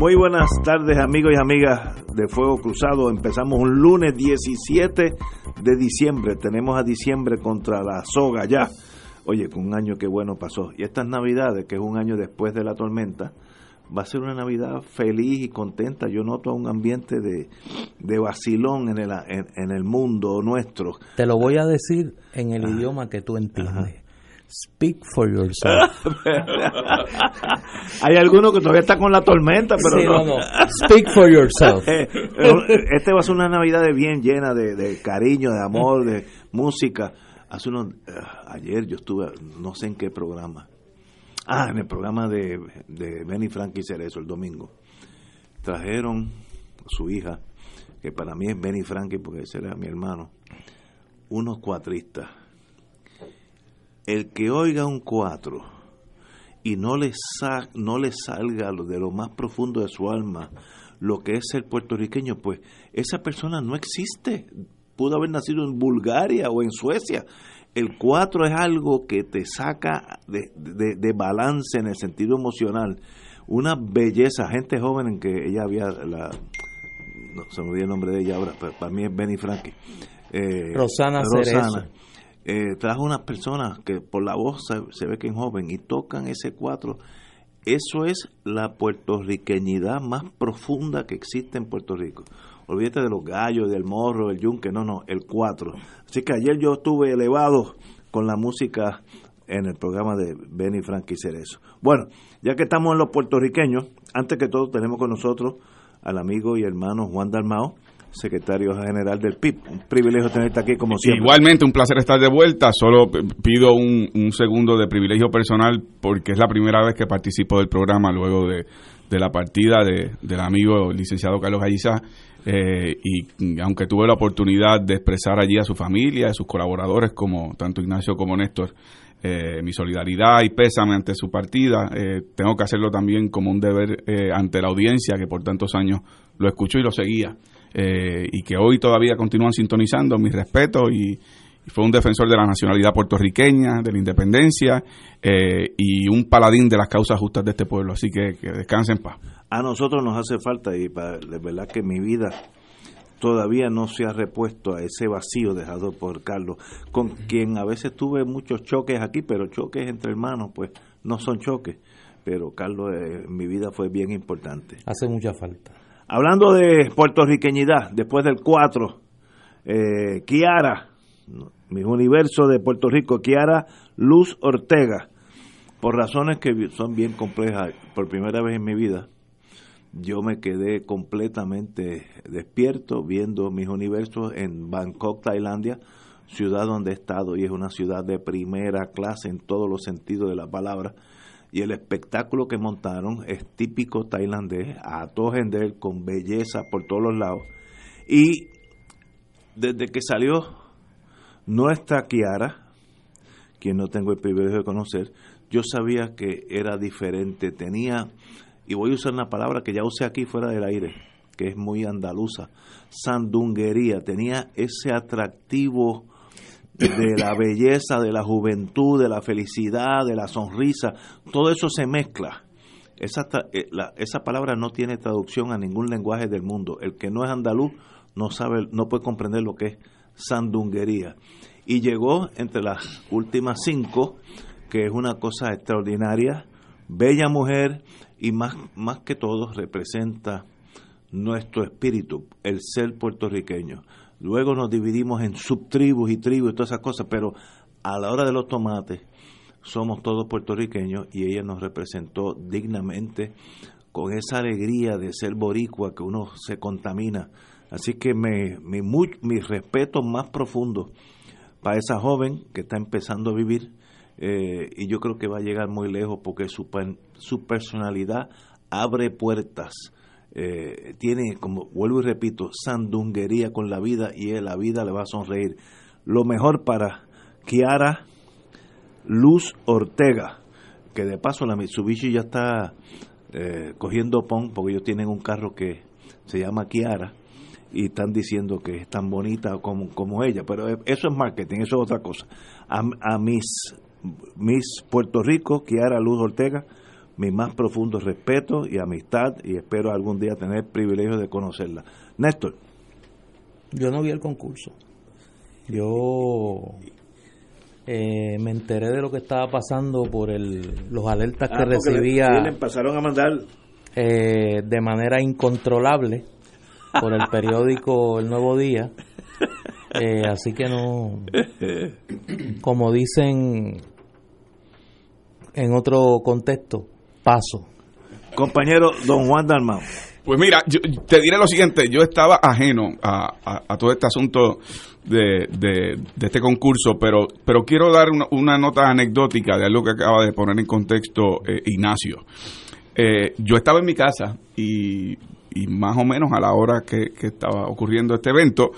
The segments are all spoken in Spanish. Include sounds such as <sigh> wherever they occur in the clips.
Muy buenas tardes amigos y amigas de Fuego Cruzado. Empezamos un lunes 17 de diciembre. Tenemos a diciembre contra la soga ya. Oye, con un año que bueno pasó. Y estas navidades, que es un año después de la tormenta, va a ser una Navidad feliz y contenta. Yo noto un ambiente de, de vacilón en el, en, el mundo nuestro. Te lo voy a decir en el idioma que tú entiendes. Speak for yourself. <laughs> Hay alguno que todavía está con la tormenta, pero no. Speak for yourself. este va a ser una Navidad bien llena de, cariño, de amor, de música. Hace unos, eh, ayer yo estuve, no sé en qué programa. Ah, en el programa de, de Benny Frankie Cerezo el domingo. Trajeron su hija, que para mí es Benny Frankie porque ese era mi hermano, unos cuatristas el que oiga un cuatro y no le, no le salga de lo más profundo de su alma lo que es el puertorriqueño, pues esa persona no existe. Pudo haber nacido en Bulgaria o en Suecia. El cuatro es algo que te saca de, de, balance en el sentido emocional. Una belleza, gente joven en que ella había la... No, se me olvidó el nombre de ella ahora, pero para mí es Benny Frankie. Eh, Rosana, Rosana eh, trajo unas personas que por la voz se, ve que es joven y tocan ese cuatro. Eso es la puertorriqueñidad más profunda que existe en Puerto Rico. Olvídate de los gallos, del morro, del yunque, no, no, el cuatro. Así que ayer yo estuve elevado con la música en el programa de Benny Frankie Cerezo. Bueno, ya que estamos en los puertorriqueños, antes que todo tenemos con nosotros al amigo y hermano Juan Dalmao, secretario general del PIB. Un privilegio tenerte aquí como siempre. Igualmente, un placer estar de vuelta. Solo pido un, segundo de privilegio personal porque es la primera vez que participo del programa luego de, la partida de, del amigo licenciado Carlos Galliza. Eh, y aunque tuve la oportunidad de expresar allí a su familia, a sus colaboradores, como tanto Ignacio como Néstor, eh, mi solidaridad y pésame ante su partida, eh, tengo que hacerlo también como un deber ante la audiencia que por tantos años lo escuchó y lo seguía. Eh, y que hoy todavía continúan sintonizando, mi respeto y, fue un defensor de la nacionalidad puertorriqueña, de la independencia eh, y un paladín de las causas justas de este pueblo. Así que, que descansen en paz. A nosotros nos hace falta y para, de verdad que mi vida todavía no se ha repuesto a ese vacío dejado por Carlos, con quien a veces tuve muchos choques aquí, pero choques entre hermanos, pues no son choques. Pero Carlos eh, en mi vida fue bien importante. Hace mucha falta. Hablando de puertorriqueñidad, después del 4, eh, Kiara, mi universo de Puerto Rico, Kiara Luz Ortega, por razones que son bien complejas, por primera vez en mi vida, yo me quedé completamente despierto viendo mis universos en Bangkok, Tailandia, ciudad donde he estado y es una ciudad de primera clase en todos los sentidos de la palabra y el espectáculo que montaron es típico tailandés, a todo gender, con belleza por todos los lados. Y desde que salió nuestra Kiara, quien no tengo el privilegio de conocer, yo sabía que era diferente, tenía, y voy a usar una palabra que ya usé aquí fuera del aire, que es muy andaluza, sandunguería, tenía ese atractivo de la belleza, de la juventud, de la felicidad, de la sonrisa, todo eso se mezcla. Esa, eh, esa palabra no tiene traducción a ningún lenguaje del mundo. El que no es andaluz no sabe, no puede comprender lo que es sandunguería. Y llegó entre las últimas cinco, que es una cosa extraordinaria, bella mujer y más, más que todo representa nuestro espíritu, el ser puertorriqueño. Luego nos dividimos en subtribus y tribus y todas esas cosas, pero a la hora de los tomates somos todos puertorriqueños y ella nos representó dignamente con esa alegría de ser boricua que uno se contamina. Así que me, mi, muy, mi respeto más profundo para esa joven que está empezando a vivir eh, y yo creo que va a llegar muy lejos porque su, su personalidad abre puertas. Eh, tiene, como vuelvo y repito, sandunguería con la vida y la vida le va a sonreír. Lo mejor para Kiara Luz Ortega, que de paso la Mitsubishi ya está eh, cogiendo pon porque ellos tienen un carro que se llama Kiara y están diciendo que es tan bonita como, como ella, pero eso es marketing, eso es otra cosa. A, a mis, mis Puerto Rico, Kiara Luz Ortega, mi más profundo respeto y amistad y espero algún día tener el privilegio de conocerla. Néstor. Yo no vi el concurso. Yo eh, me enteré de lo que estaba pasando por el, los alertas que ah, recibía. Le, empezaron a mandar. Eh, de manera incontrolable por el periódico El Nuevo Día. Eh, así que no. Como dicen en otro contexto, paso. Compañero Don Juan Dalmau. Pues mira, yo, te diré lo siguiente, yo estaba ajeno a, a todo este asunto de, de, este concurso, pero, pero quiero dar una, nota anecdótica de algo que acaba de poner en contexto eh, Ignacio. Eh, yo estaba en mi casa y, y, más o menos a la hora que, estaba ocurriendo este evento,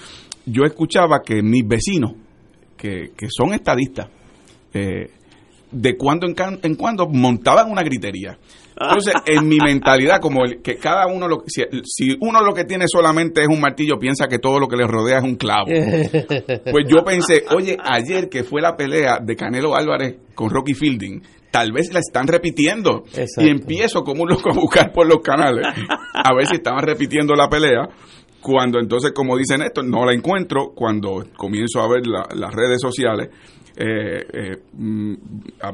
yo escuchaba que mis vecinos, que, que son estadistas, eh, de cuando en, en cuando montaban una gritería. Entonces, en mi mentalidad, como el, que cada uno, lo, si, si, uno lo que tiene solamente es un martillo, piensa que todo lo que le rodea es un clavo. Pues yo pensé, oye, ayer que fue la pelea de Canelo Álvarez con Rocky Fielding, tal vez la están repitiendo. Y empiezo como un loco a buscar por los canales, a ver si estaban repitiendo la pelea. Cuando entonces, como dicen esto, no la encuentro, cuando comienzo a ver las redes sociales, eh, eh, mm,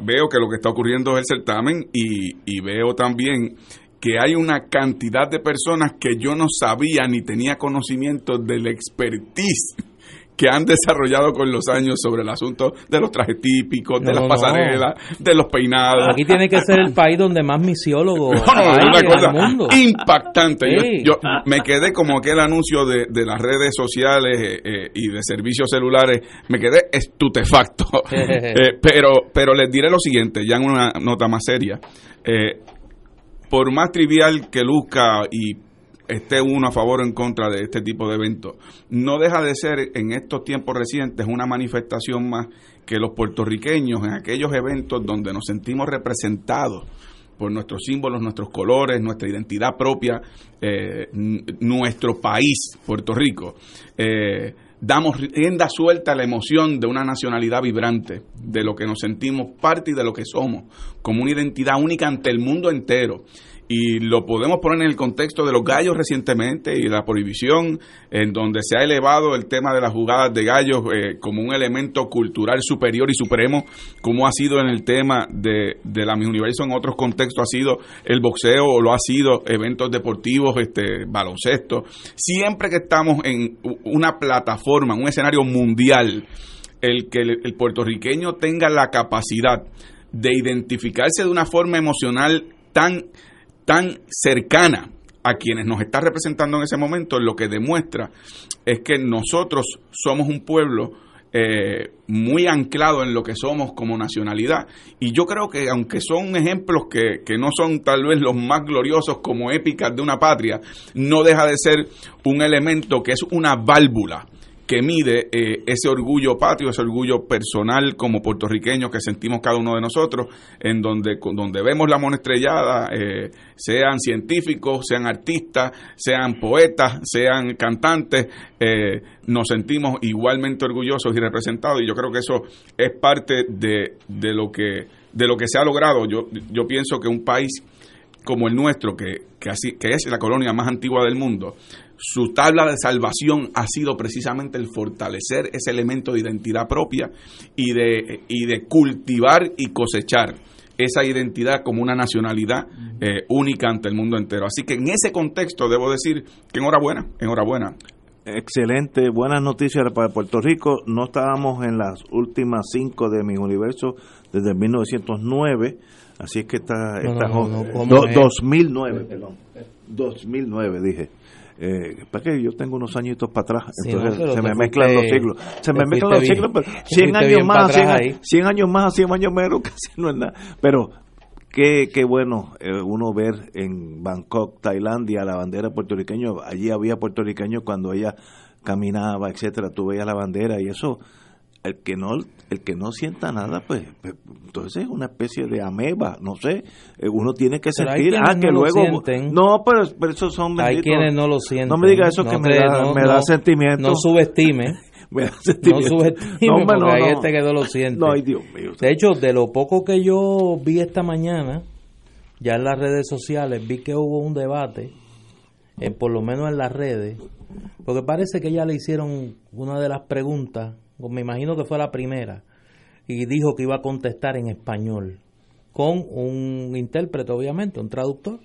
veo que lo que está ocurriendo es el certamen y, y veo también que hay una cantidad de personas que yo no sabía ni tenía conocimiento del expertise que han desarrollado con los años sobre el asunto de los trajes típicos, de las pasarelas, de los peinados. Aquí tiene que ser el país donde más misiólogos <laughs> hay una cosa mundo. impactante. Yo, me quedé como aquel anuncio de, de las redes sociales eh, eh, y de servicios celulares, me quedé estupefacto. <laughs> Eh, pero, pero les diré lo siguiente, ya en una nota más seria. por más trivial que luzca y esté uno a favor o en contra de este tipo de eventos. No deja de ser en estos tiempos recientes una manifestación más que los puertorriqueños en aquellos eventos donde nos sentimos representados por nuestros símbolos, nuestros colores, nuestra identidad propia, eh, nuestro país, Puerto Rico. Eh, damos rienda suelta a la emoción de una nacionalidad vibrante, de lo que nos sentimos parte y de lo que somos, como una identidad única ante el mundo entero y lo podemos poner en el contexto de los gallos recientemente y la prohibición, en donde se ha elevado el tema de las jugadas de gallos eh, como un elemento cultural superior y supremo, como ha sido en el tema de, de la Miss Universo, en otros contextos ha sido el boxeo o lo ha sido eventos deportivos, este baloncesto. Siempre que estamos en una plataforma, un escenario mundial, el que el puertorriqueño tenga la capacidad de identificarse de una forma emocional tan tan cercana a quienes nos está representando en ese momento, lo que demuestra es que nosotros somos un pueblo eh, muy anclado en lo que somos como nacionalidad. Y yo creo que aunque son ejemplos que, que, no son tal vez los más gloriosos como épicas de una patria, no deja de ser un elemento que es una válvula que mide eh, ese orgullo patrio, ese orgullo personal como puertorriqueños que sentimos cada uno de nosotros, en donde, donde vemos la mona estrellada, eh, sean científicos, sean artistas, sean poetas, sean cantantes, eh, nos sentimos igualmente orgullosos y representados y yo creo que eso es parte de, de, lo, que, de lo que se ha logrado. Yo, yo pienso que un país como el nuestro, que, que, así, que es la colonia más antigua del mundo, su tabla de salvación ha sido precisamente el fortalecer ese elemento de identidad propia y de, y de cultivar y cosechar esa identidad como una nacionalidad eh, única ante el mundo entero. Así que en ese contexto debo decir que enhorabuena, enhorabuena. Excelente, buenas noticias para Puerto Rico. No estábamos en las últimas cinco de mi universo desde 1909 Así es que está, No, está no, no, ¿cómo Do- es? 2009, perdón. 2009 dije. Eh, para que yo tengo unos añitos para atrás, Sí, entonces no, se me mezclan los siglos. Se me mezclan los siglos, pero te 100 fuiste años más, para 100, atrás años- ahí. 100 años más, 100 años menos, <laughs> casi no es nada. Pero qué, qué bueno eh, uno ver en Bangkok, Tailandia, la bandera puertorriqueña. Allí había puertorriqueños cuando ella caminaba, etcétera. Tú veías la bandera y eso el que no el que no sienta nada pues, pues, entonces es una especie de ameba no sé eh, uno tiene que Pero hay sentir ah que no luego no pero, pero esos son Hay benditos. quienes no lo sienten. no me diga eso que No me da, no- me da no- sentimiento No subestime. <laughs> me da No sentimiento. subestime No, hombre, porque no, hay no. que no lo siente. no ay Dios mío De hecho, de lo poco que yo vi esta mañana, ya en las redes sociales, vi que hubo un debate, eh, por lo menos en las redes, porque parece que ya le hicieron una de las preguntas, me imagino que fue la primera, y dijo que iba a contestar en español, con un intérprete, obviamente, un traductor,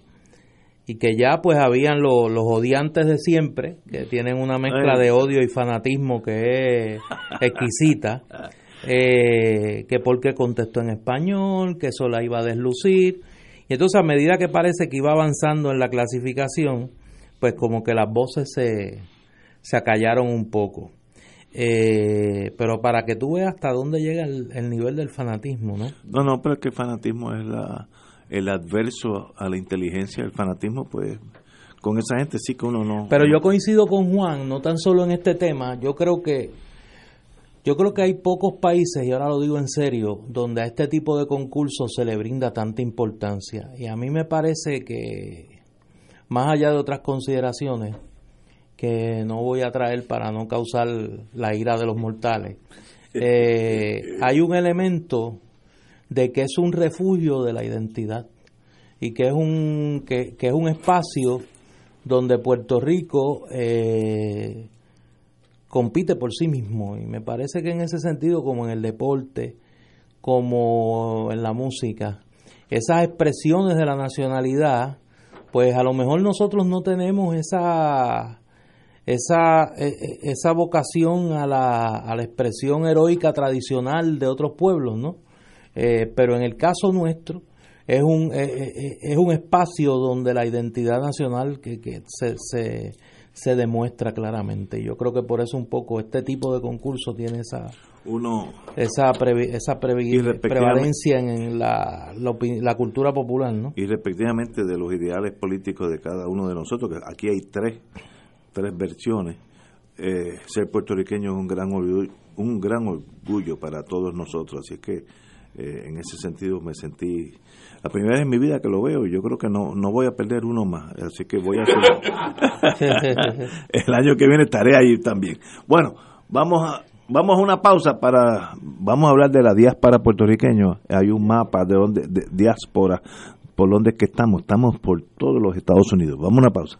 y que ya pues habían lo- los odiantes de siempre, que tienen una mezcla Ay. de odio y fanatismo que es exquisita, eh, que porque contestó en español, que eso la iba a deslucir. Y entonces a medida que parece que iba avanzando en la clasificación, pues como que las voces se, se acallaron un poco. Eh, pero para que tú veas hasta dónde llega el, el nivel del fanatismo, ¿no? no no pero es que el fanatismo es la el adverso a la inteligencia el fanatismo pues con esa gente sí que uno no Pero yo coincido con Juan, no tan solo en este tema, yo creo que yo creo que hay pocos países, y ahora lo digo en serio, donde a este tipo de concursos se le brinda tanta importancia. Y a mí me parece que, más allá de otras consideraciones, que no voy a traer para no causar la ira de los mortales, eh, hay un elemento de que es un refugio de la identidad y que es un, que, que es un espacio donde Puerto Rico eh, compite por sí mismo. Y me parece que en ese sentido como en el deporte como en la música esas expresiones de la nacionalidad pues a lo mejor nosotros no tenemos esa esa, e- e- esa vocación a la, a la expresión heroica tradicional de otros pueblos, ¿no? Eh, pero en el caso nuestro es un, eh, eh, es un espacio donde la identidad nacional que, que se, se, se demuestra claramente. Yo creo que por eso un poco este tipo de concurso tiene esa uno esa previ- esa previ- prevalencia en la, la, la cultura popular, ¿no? y respectivamente de los ideales políticos de cada uno de nosotros, que aquí hay tres, tres versiones. Eh, ser puertorriqueño es un gran orgullo, un gran orgullo para todos nosotros, así que eh, en ese sentido me sentí la primera vez en mi vida que lo veo, y yo creo que no no voy a perder uno más, así que voy a hacer <laughs> el año que viene estaré ahí también. Bueno, vamos a vamos a una pausa para vamos a hablar de la diáspora puertorriqueña. Hay un mapa de donde de diáspora por donde es que estamos. Estamos por todos los Estados Unidos. Vamos a una pausa.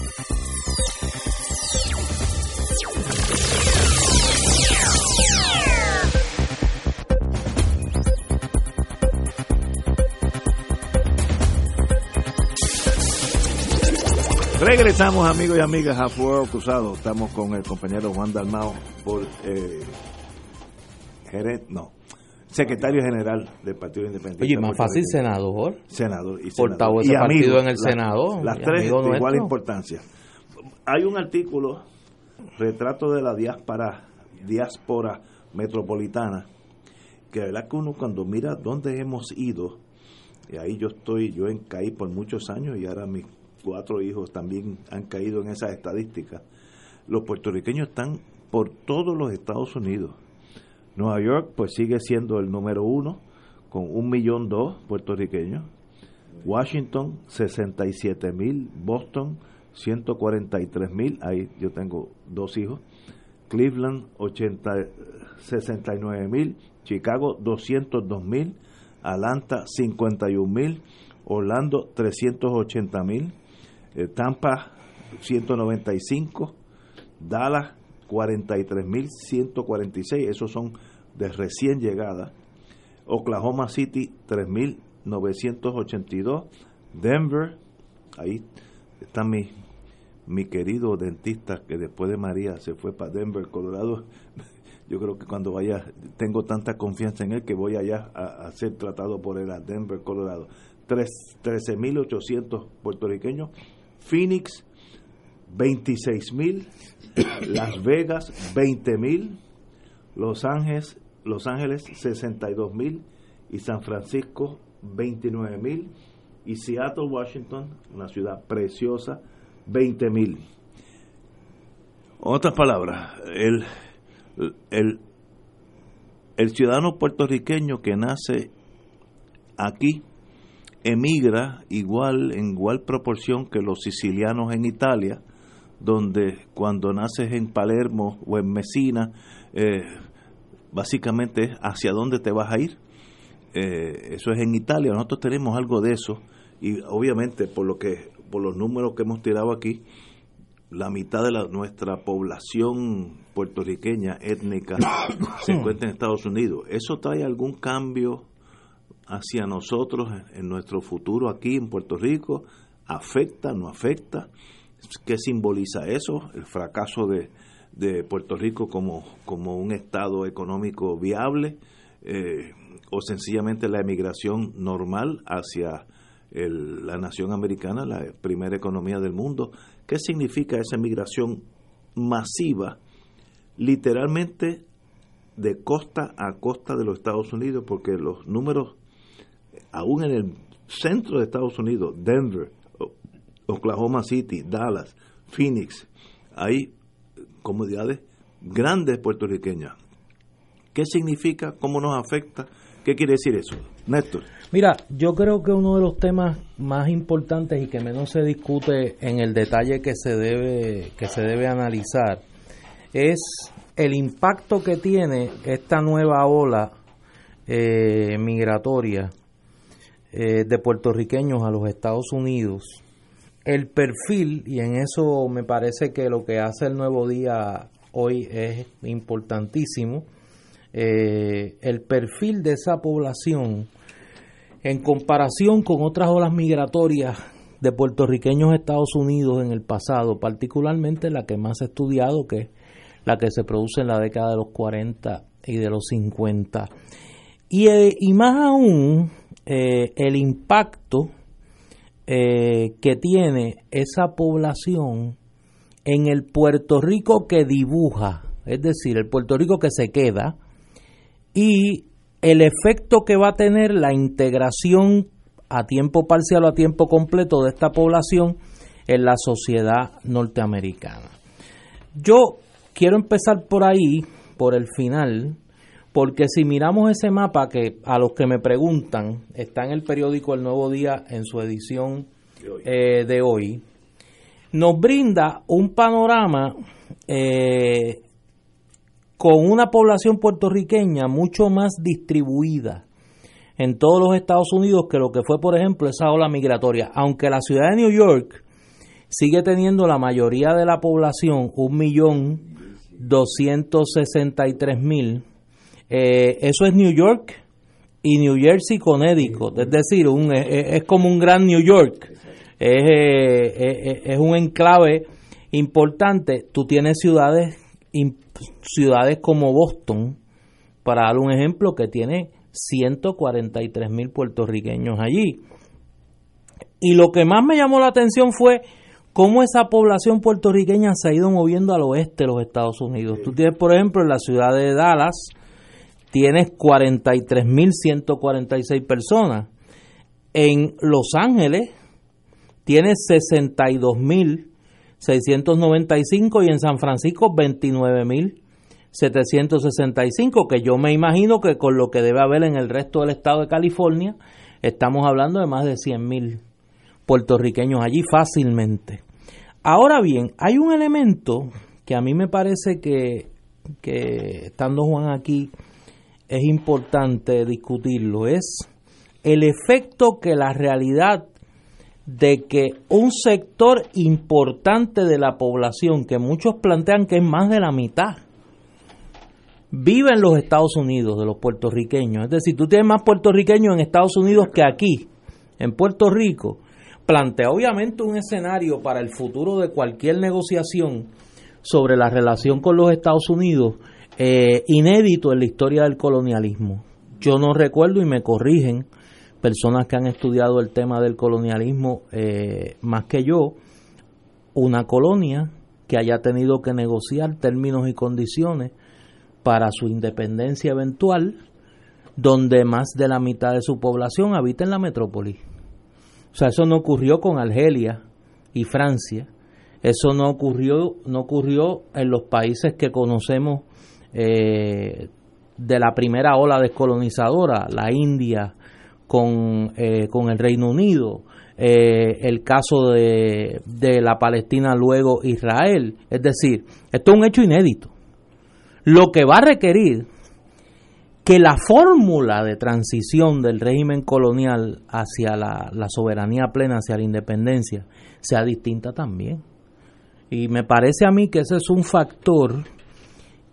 Regresamos amigos y amigas a Fuego Cruzado. Estamos con el compañero Juan Dalmao por eh, gerente, no, secretario general del Partido Independiente. Oye, más fácil senador. Senador y Portavoz senador. de Y partido en el la- Senado. Las tres de igual importancia. Hay un artículo, retrato de la diáspora, diáspora metropolitana, que la verdad que uno cuando mira dónde hemos ido, y ahí yo estoy, yo en caí por muchos años y ahora mis cuatro hijos también han caído en esas estadísticas. Los puertorriqueños están por todos los Estados Unidos. Nueva York pues sigue siendo el número uno con un millón dos puertorriqueños. Washington 67 mil, Boston 143 mil, ahí yo tengo dos hijos. Cleveland 80, 69 mil, Chicago 202 mil, Atlanta 51 mil, Orlando 380 mil, eh, Tampa 195, Dallas 43 mil 146, esos son de recién llegada. Oklahoma City 3.982, Denver, ahí está mi, mi querido dentista que después de María se fue para Denver, Colorado. <laughs> Yo creo que cuando vaya, tengo tanta confianza en él que voy allá a, a ser tratado por él a Denver, Colorado. Tres- 13.800 puertorriqueños, Phoenix 26.000, Las Vegas 20.000, Los Ángeles, Los Ángeles 62.000 y San Francisco 29.000 y Seattle, Washington, una ciudad preciosa, 20.000. Otras palabras, el, el, el ciudadano puertorriqueño que nace aquí emigra igual en igual proporción que los sicilianos en Italia, donde cuando naces en Palermo o en Messina, eh, básicamente es hacia dónde te vas a ir. Eh, eso es en Italia, nosotros tenemos algo de eso y obviamente por lo que por los números que hemos tirado aquí, la mitad de la, nuestra población puertorriqueña étnica <coughs> se encuentra en Estados Unidos. ¿Eso trae algún cambio hacia nosotros en, nuestro futuro aquí en Puerto Rico? ¿Afecta, no afecta? ¿Qué simboliza eso? El fracaso de, de Puerto Rico como, como un estado económico viable eh, o sencillamente la emigración normal hacia el- la nación americana, la primera economía del mundo. ¿Qué significa esa migración masiva, literalmente de costa a costa de los Estados Unidos? Porque los números, aún en el centro de Estados Unidos, Denver, Oklahoma City, Dallas, Phoenix, hay comunidades grandes puertorriqueñas. ¿Qué significa? ¿Cómo nos afecta? ¿Qué quiere decir eso? Néstor. Mira, yo creo que uno de los temas más importantes y que menos se discute en el detalle que se debe que se debe analizar es el impacto que tiene esta nueva ola eh, migratoria eh, de puertorriqueños a los Estados Unidos, el perfil, y en eso me parece que lo que hace el nuevo día hoy es importantísimo, eh, el perfil de esa población en comparación con otras olas migratorias de puertorriqueños a Estados Unidos en el pasado, particularmente la que más he estudiado, que es la que se produce en la década de los 40 y de los 50. Y, eh, y más aún, eh, el impacto eh, que tiene esa población en el Puerto Rico que dibuja, es decir, el Puerto Rico que se queda, y el efecto que va a tener la integración a tiempo parcial o a tiempo completo de esta población en la sociedad norteamericana. Yo quiero empezar por ahí, por el final, porque si miramos ese mapa que a los que me preguntan está en el periódico El Nuevo Día en su edición eh, de hoy, nos brinda un panorama eh, con una población puertorriqueña mucho más distribuida en todos los Estados Unidos que lo que fue, por ejemplo, esa ola migratoria. Aunque la ciudad de New York sigue teniendo la mayoría de la población, un millón mil, eh, eso es New York y New Jersey, Connecticut, es decir, un, es, como un gran New York, es, eh, es un enclave importante. Tú tienes ciudades ciudades como Boston, para dar un ejemplo, que tiene 143 mil puertorriqueños allí. Y lo que más me llamó la atención fue cómo esa población puertorriqueña se ha ido moviendo al oeste de los Estados Unidos. Tú tienes, por ejemplo, en la ciudad de Dallas, tienes 43.146 personas. En Los Ángeles, tienes 62.000 695 y en San Francisco 29.765, que yo me imagino que con lo que debe haber en el resto del estado de California, estamos hablando de más de 100.000 puertorriqueños allí fácilmente. Ahora bien, hay un elemento que a mí me parece que, que estando Juan aquí es importante discutirlo, es el efecto que la realidad de que un sector importante de la población, que muchos plantean que es más de la mitad, vive en los Estados Unidos, de los puertorriqueños. Es decir, tú tienes más puertorriqueños en Estados Unidos que aquí, en Puerto Rico. Plantea obviamente un escenario para el futuro de cualquier negociación sobre la relación con los Estados Unidos eh, inédito en la historia del colonialismo. Yo no recuerdo y me corrigen personas que han estudiado el tema del colonialismo eh, más que yo, una colonia que haya tenido que negociar términos y condiciones para su independencia eventual, donde más de la mitad de su población habita en la metrópoli. O sea, eso no ocurrió con Argelia y Francia, eso no ocurrió, no ocurrió en los países que conocemos eh, de la primera ola descolonizadora, la India, con, eh, con el Reino Unido, eh, el caso de, de la Palestina luego Israel. Es decir, esto es un hecho inédito. Lo que va a requerir que la fórmula de transición del régimen colonial hacia la, la, soberanía plena, hacia la independencia, sea distinta también. Y me parece a mí que ese es un factor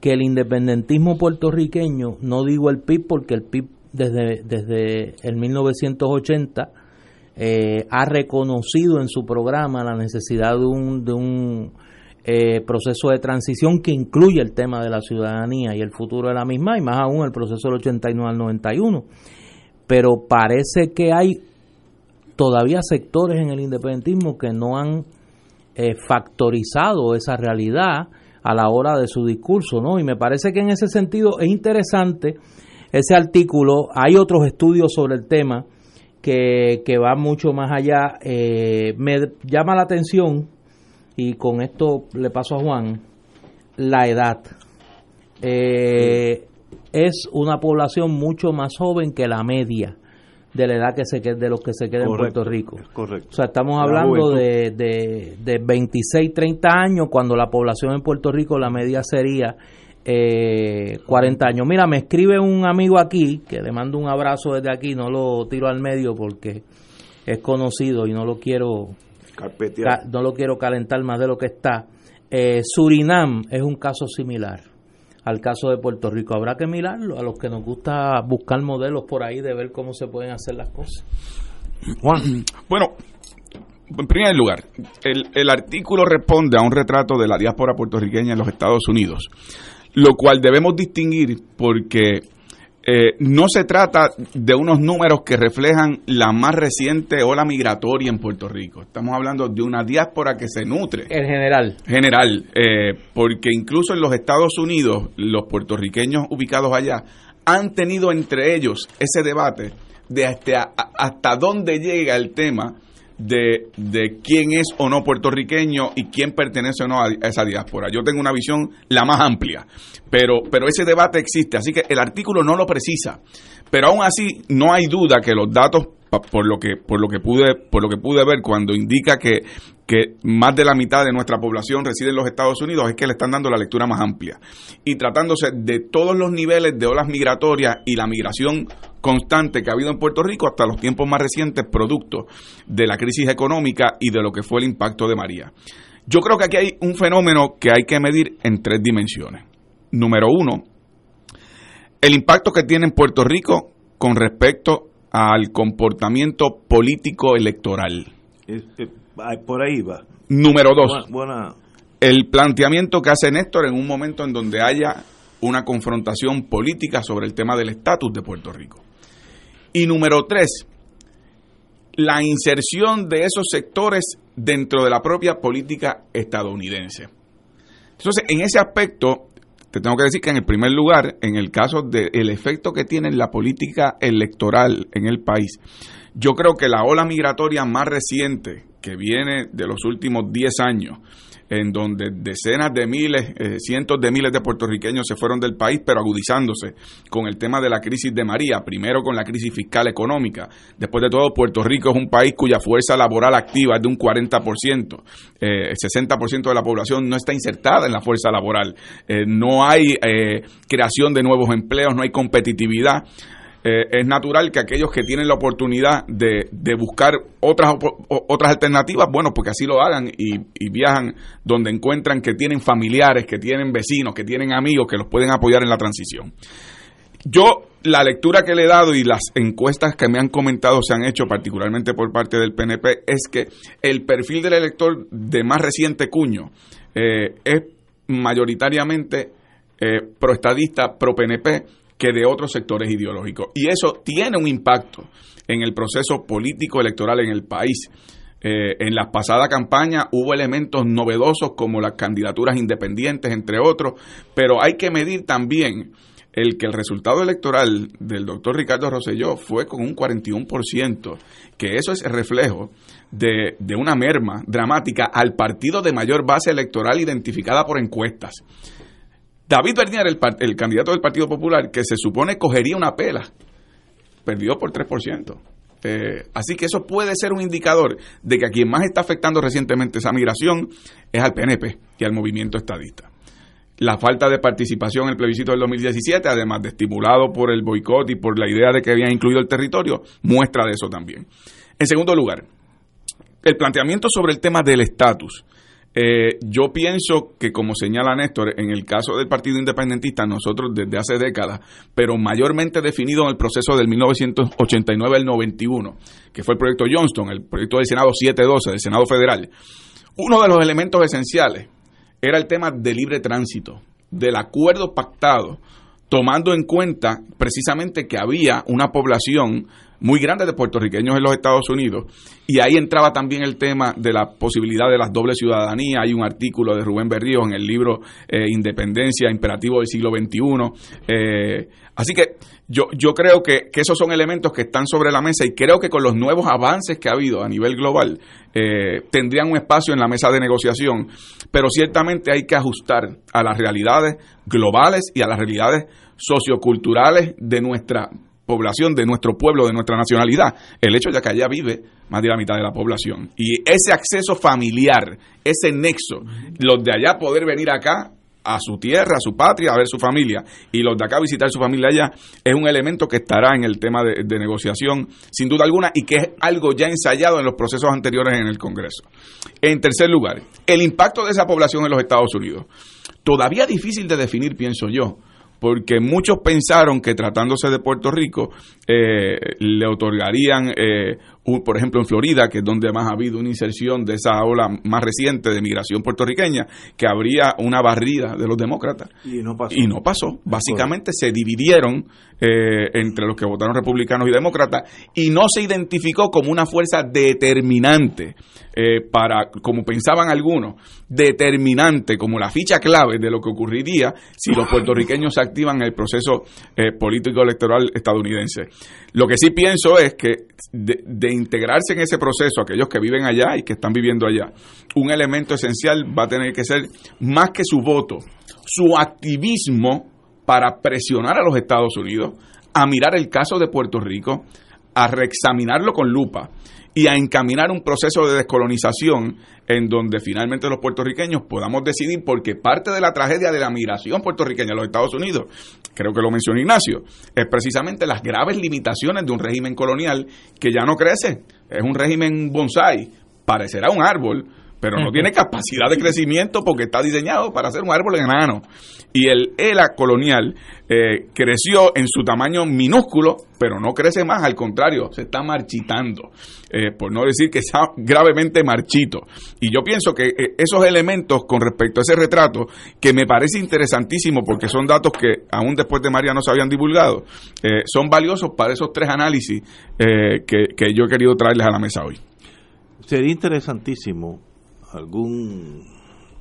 que el independentismo puertorriqueño, no digo el PIB porque el PIB desde, desde el 1980 eh, ha reconocido en su programa la necesidad de un, de un eh, proceso de transición que incluye el tema de la ciudadanía y el futuro de la misma, y más aún el proceso del 89 al 91. Pero parece que hay todavía sectores en el independentismo que no han eh, factorizado esa realidad a la hora de su discurso, ¿no? Y me parece que en ese sentido es interesante ese artículo. Hay otros estudios sobre el tema que, que van mucho más allá. Eh, me llama la atención, y con esto le paso a Juan, la edad. Eh, es una población mucho más joven que la media de la edad que se de los que se quedan en Puerto Rico. Correcto. O sea, estamos hablando de, de, de 26, 30 años, cuando la población en Puerto Rico, la media sería eh, 40 años. Mira, me escribe un amigo aquí, que le mando un abrazo desde aquí, no lo tiro al medio porque es conocido y no lo quiero no lo quiero calentar más de lo que está. Eh, Surinam es un caso similar al caso de Puerto Rico. Habrá que mirarlo a los que nos gusta buscar modelos por ahí de ver cómo se pueden hacer las cosas. <clears throat> Bueno, en primer lugar, el, el artículo responde a un retrato de la diáspora puertorriqueña en los Estados Unidos, lo cual debemos distinguir porque eh, no se trata de unos números que reflejan la más reciente ola migratoria en Puerto Rico. Estamos hablando de una diáspora que se nutre. En general. General, eh, porque incluso en los Estados Unidos, los puertorriqueños ubicados allá han tenido entre ellos ese debate de hasta, hasta dónde llega el tema de, de, quién es o no puertorriqueño y quién pertenece o no a, esa diáspora. Yo tengo una visión la más amplia, pero, pero ese debate existe, así que el artículo no lo precisa. Pero aún así, no hay duda que los datos por lo que por lo que pude por lo que pude ver cuando indica que que más de la mitad de nuestra población reside en los Estados Unidos es que le están dando la lectura más amplia y tratándose de todos los niveles de olas migratorias y la migración constante que ha habido en Puerto Rico hasta los tiempos más recientes producto de la crisis económica y de lo que fue el impacto de María. Yo creo que aquí hay un fenómeno que hay que medir en tres dimensiones. Número uno, el impacto que tiene en Puerto Rico con respecto al comportamiento político electoral. Por ahí va. Número dos, el planteamiento que hace Néstor en un momento en donde haya una confrontación política sobre el tema del estatus de Puerto Rico. Y número tres, la inserción de esos sectores dentro de la propia política estadounidense. Entonces, en ese aspecto, te tengo que decir que en el primer lugar, en el caso del efecto que tiene la política electoral en el país, yo creo que la ola migratoria más reciente que viene de los últimos 10 años, en donde decenas de miles, eh, cientos de miles de puertorriqueños se fueron del país, pero agudizándose con el tema de la crisis de María, primero con la crisis fiscal económica. Después de todo, Puerto Rico es un país cuya fuerza laboral activa es de un 40%. Eh, el 60% de la población no está insertada en la fuerza laboral. Eh, no hay creación de nuevos empleos, no hay competitividad. Eh, es natural que aquellos que tienen la oportunidad de, buscar otras, otras alternativas, bueno, porque así lo hagan y, viajan donde encuentran que tienen familiares, que tienen vecinos, que tienen amigos que los pueden apoyar en la transición. Yo, la lectura que le he dado y las encuestas que me han comentado se han hecho particularmente por parte del PNP es que el perfil del elector de más reciente cuño eh, es mayoritariamente eh, proestadista, pro PNP, que de otros sectores ideológicos. Y eso tiene un impacto en el proceso político electoral en el país. Eh, en la pasada campaña hubo elementos novedosos como las candidaturas independientes, entre otros, pero hay que medir también el que el resultado electoral del doctor Ricardo Rosselló fue con un 41%, que eso es reflejo de, de una merma dramática al partido de mayor base electoral identificada por encuestas. David Bernier, el, candidato del Partido Popular, que se supone cogería una pela, perdió por 3%. Eh, así que eso puede ser un indicador de que a quien más está afectando recientemente esa migración es al PNP y al movimiento estadista. La falta de participación en el plebiscito del 2017, además de estimulado por el boicot y por la idea de que habían incluido el territorio, muestra de eso también. En segundo lugar, el planteamiento sobre el tema del estatus eh, yo pienso que, como señala Néstor, en el caso del Partido Independentista, nosotros desde hace décadas, pero mayormente definido en el proceso del 1989 al 91, que fue el proyecto Johnston, el proyecto del Senado 712, del Senado Federal, uno de los elementos esenciales era el tema de libre tránsito, del acuerdo pactado, tomando en cuenta precisamente que había una población muy grande de puertorriqueños en los Estados Unidos. Y ahí entraba también el tema de la posibilidad de las dobles ciudadanías. Hay un artículo de Rubén Berrío en el libro eh, Independencia, Imperativo del siglo XXI. Eh, así que yo, yo creo que, esos son elementos que están sobre la mesa y creo que con los nuevos avances que ha habido a nivel global eh, tendrían un espacio en la mesa de negociación. Pero ciertamente hay que ajustar a las realidades globales y a las realidades socioculturales de nuestra población, de nuestro pueblo, de nuestra nacionalidad. El hecho de que allá vive más de la mitad de la población. Y ese acceso familiar, ese nexo, los de allá poder venir acá, a su tierra, a su patria, a ver su familia, y los de acá visitar su familia allá, es un elemento que estará en el tema de, de negociación, sin duda alguna, y que es algo ya ensayado en los procesos anteriores en el Congreso. En tercer lugar, el impacto de esa población en los Estados Unidos. Todavía difícil de definir, pienso yo, porque muchos pensaron que tratándose de Puerto Rico eh, le otorgarían, eh, por ejemplo en Florida, que es donde más ha habido una inserción de esa ola más reciente de migración puertorriqueña, que habría una barrida de los demócratas. Y no pasó. Y no pasó. Básicamente se dividieron eh, entre los que votaron republicanos y demócratas y no se identificó como una fuerza determinante eh, para, como pensaban algunos, determinante como la ficha clave de lo que ocurriría si los puertorriqueños se activan en el proceso eh, político electoral estadounidense. Lo que sí pienso es que de, de integrarse en ese proceso, aquellos que viven allá y que están viviendo allá, un elemento esencial va a tener que ser más que su voto, su activismo para presionar a los Estados Unidos a mirar el caso de Puerto Rico, a reexaminarlo con lupa y a encaminar un proceso de descolonización en donde finalmente los puertorriqueños podamos decidir, porque parte de la tragedia de la migración puertorriqueña a los Estados Unidos, creo que lo mencionó Ignacio, es precisamente las graves limitaciones de un régimen colonial que ya no crece, es un régimen bonsai, parecerá un árbol, pero no tiene capacidad de crecimiento porque está diseñado para ser un árbol enano. Y el ELA colonial eh, creció en su tamaño minúsculo, pero no crece más, al contrario, se está marchitando, eh, por no decir que está gravemente marchito. Y yo pienso que eh, esos elementos con respecto a ese retrato, que me parece interesantísimo porque son datos que aún después de María no se habían divulgado, eh, son valiosos para esos tres análisis eh, que, que yo he querido traerles a la mesa hoy. Sería interesantísimo algún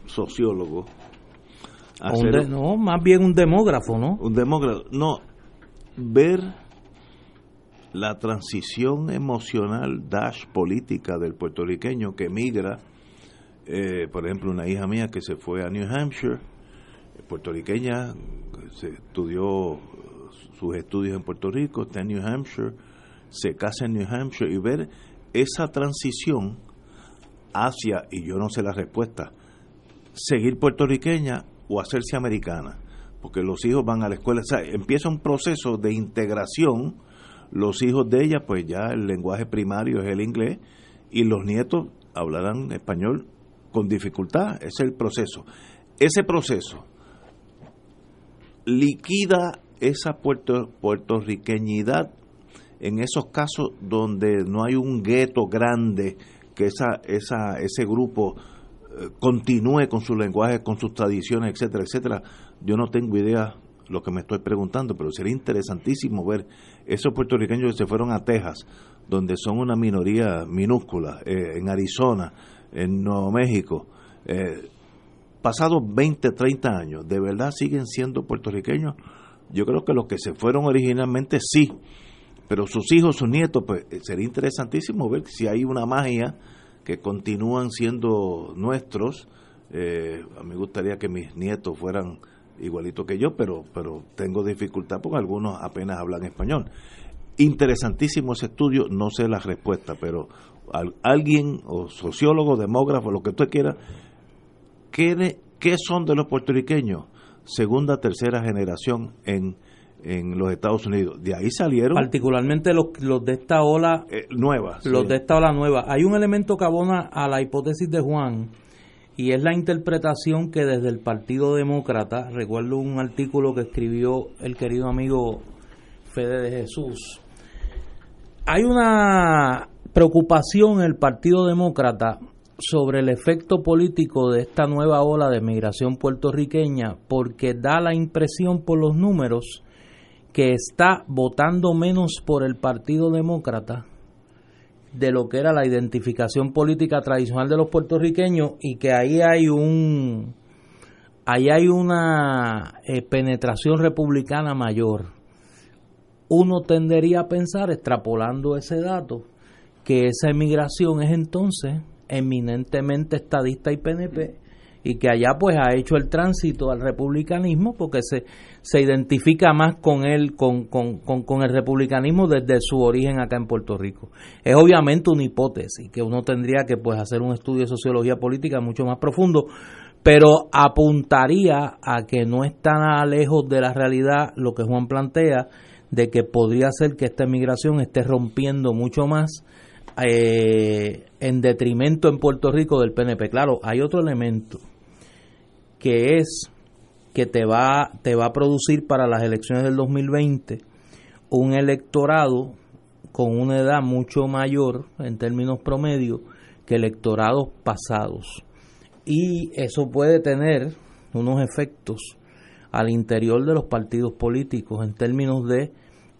sociólogo hacer de- no, más bien un demógrafo, ¿no? un demócrata, no, ver la transición emocional dash política del puertorriqueño que migra, eh, por ejemplo, una hija mía que se fue a New Hampshire, puertorriqueña, se estudió sus estudios en Puerto Rico, está en New Hampshire, se casa en New Hampshire y ver esa transición hacia, y yo no sé la respuesta, seguir puertorriqueña o hacerse americana, porque los hijos van a la escuela, o sea, empieza un proceso de integración, los hijos de ella, pues ya el lenguaje primario es el inglés, y los nietos hablarán español con dificultad, es el proceso. Ese proceso liquida esa puerto, puertorriqueñidad en esos casos donde no hay un gueto grande que esa, esa, ese grupo eh, continúe con su lenguaje, con sus tradiciones, etcétera, etcétera. Yo no tengo idea lo que me estoy preguntando, pero sería interesantísimo ver esos puertorriqueños que se fueron a Texas, donde son una minoría minúscula, eh, en Arizona, en Nuevo México, eh, pasados 20, 30 años, ¿de verdad siguen siendo puertorriqueños? Yo creo que los que se fueron originalmente sí, pero sus hijos, sus nietos, pues eh, sería interesantísimo ver si hay una magia que continúan siendo nuestros. Eh, a mí me gustaría que mis nietos fueran igualitos que yo, pero, pero tengo dificultad porque algunos apenas hablan español. Interesantísimo ese estudio, no sé la respuesta, pero al- alguien, o sociólogo, demógrafo, lo que usted quiera, ¿qué, qué son de los puertorriqueños? Segunda, tercera generación en, en los Estados Unidos. De ahí salieron Particularmente los, los de esta ola eh, nuevas. los sí. de esta ola nueva. Hay un elemento que abona a la hipótesis de Juan y es la interpretación que desde el Partido Demócrata, recuerdo un artículo que escribió el querido amigo Fede de Jesús, hay una preocupación en el Partido Demócrata sobre el efecto político de esta nueva ola de migración puertorriqueña porque da la impresión por los números que está votando menos por el Partido Demócrata de lo que era la identificación política tradicional de los puertorriqueños y que ahí hay un ahí hay una eh, penetración republicana mayor. Uno tendería a pensar, extrapolando ese dato, que esa emigración es entonces eminentemente estadista y PNP y que allá pues ha hecho el tránsito al republicanismo porque se, se identifica más con él, con, con, con, el republicanismo desde su origen acá en Puerto Rico. Es obviamente una hipótesis que uno tendría que pues hacer un estudio de sociología política mucho más profundo, pero apuntaría a que no está lejos de la realidad lo que Juan plantea de que podría ser que esta emigración esté rompiendo mucho más eh, en detrimento en Puerto Rico del PNP. Claro, hay otro elemento que es que te va, te va a producir para las elecciones del 2020 un electorado con una edad mucho mayor en términos promedio que electorados pasados. Y eso puede tener unos efectos al interior de los partidos políticos en términos de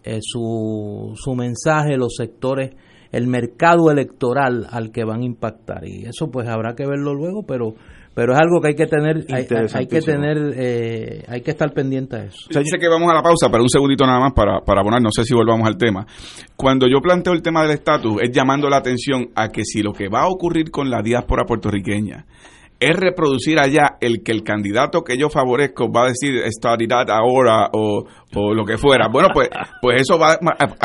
eh, su, su mensaje, los sectores, el mercado electoral al que van a impactar. Y eso pues habrá que verlo luego, pero pero es algo que hay que tener hay, que tener eh, hay que estar pendiente a eso. Se dice que vamos a la pausa pero un segundito nada más para para abonar. No sé si volvamos al tema. Cuando yo planteo el tema del estatus es llamando la atención a que si lo que va a ocurrir con la diáspora puertorriqueña es reproducir allá el que el candidato que yo favorezco va a decir estabilidad ahora o, o lo que fuera. Bueno, pues, pues eso va,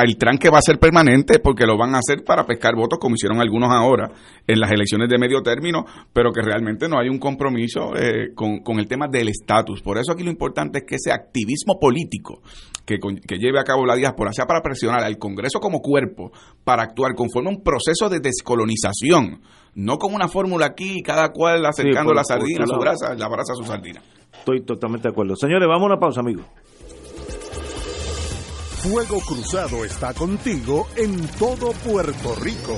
el tranque va a ser permanente porque lo van a hacer para pescar votos como hicieron algunos ahora en las elecciones de medio término, pero que realmente no hay un compromiso eh, con, con, el tema del estatus. Por eso aquí lo importante es que ese activismo político que, que lleve a cabo la diáspora sea para presionar al Congreso como cuerpo para actuar conforme a un proceso de descolonización no como una fórmula aquí, cada cual acercando la sardina, su brasa, la brasa a su sardina. Estoy totalmente de acuerdo. Señores, vamos a una pausa, amigos. Fuego Cruzado está contigo en todo Puerto Rico.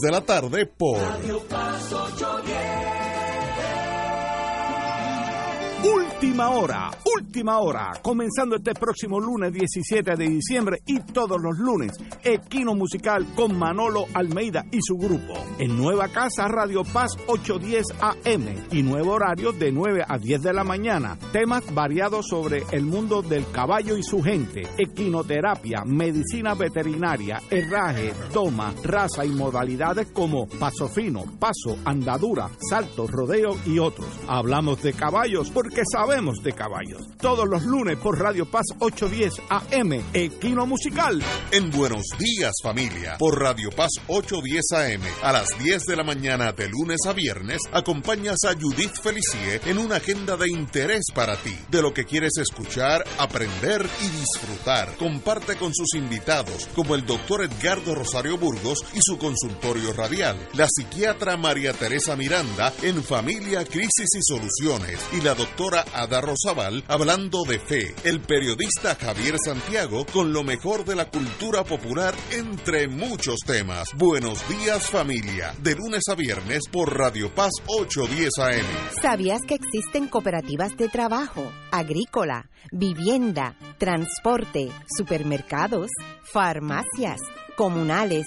de la tarde por Última hora, última hora, comenzando este próximo lunes 17 de diciembre y todos los lunes, Equino Musical con Manolo Almeida y su grupo. En Nueva Casa Radio Paz 810 AM y nuevo horario de 9 a 10 de la mañana. Temas variados sobre el mundo del caballo y su gente, equinoterapia, medicina veterinaria, herraje, toma, raza y modalidades como paso fino, paso, andadura, salto, rodeo y otros. Hablamos de caballos porque sabemos de caballos. Todos los lunes por Radio Paz 810 AM, Equino Musical. En Buenos Días Familia, por Radio Paz 810 AM, a las 10 de la mañana de lunes a viernes, acompañas a Judith Felicie en una agenda de interés para ti, de lo que quieres escuchar, aprender y disfrutar. Comparte con sus invitados, como el doctor Edgardo Rosario Burgos y su consultorio radial, la psiquiatra María Teresa Miranda en Familia, Crisis y Soluciones, y la doctora Ada Rosabal hablando de fe, el periodista Javier Santiago con lo mejor de la cultura popular entre muchos temas. Buenos días familia, de lunes a viernes por Radio Paz 810 AM. ¿Sabías que existen cooperativas de trabajo, agrícola, vivienda, transporte, supermercados, farmacias, comunales,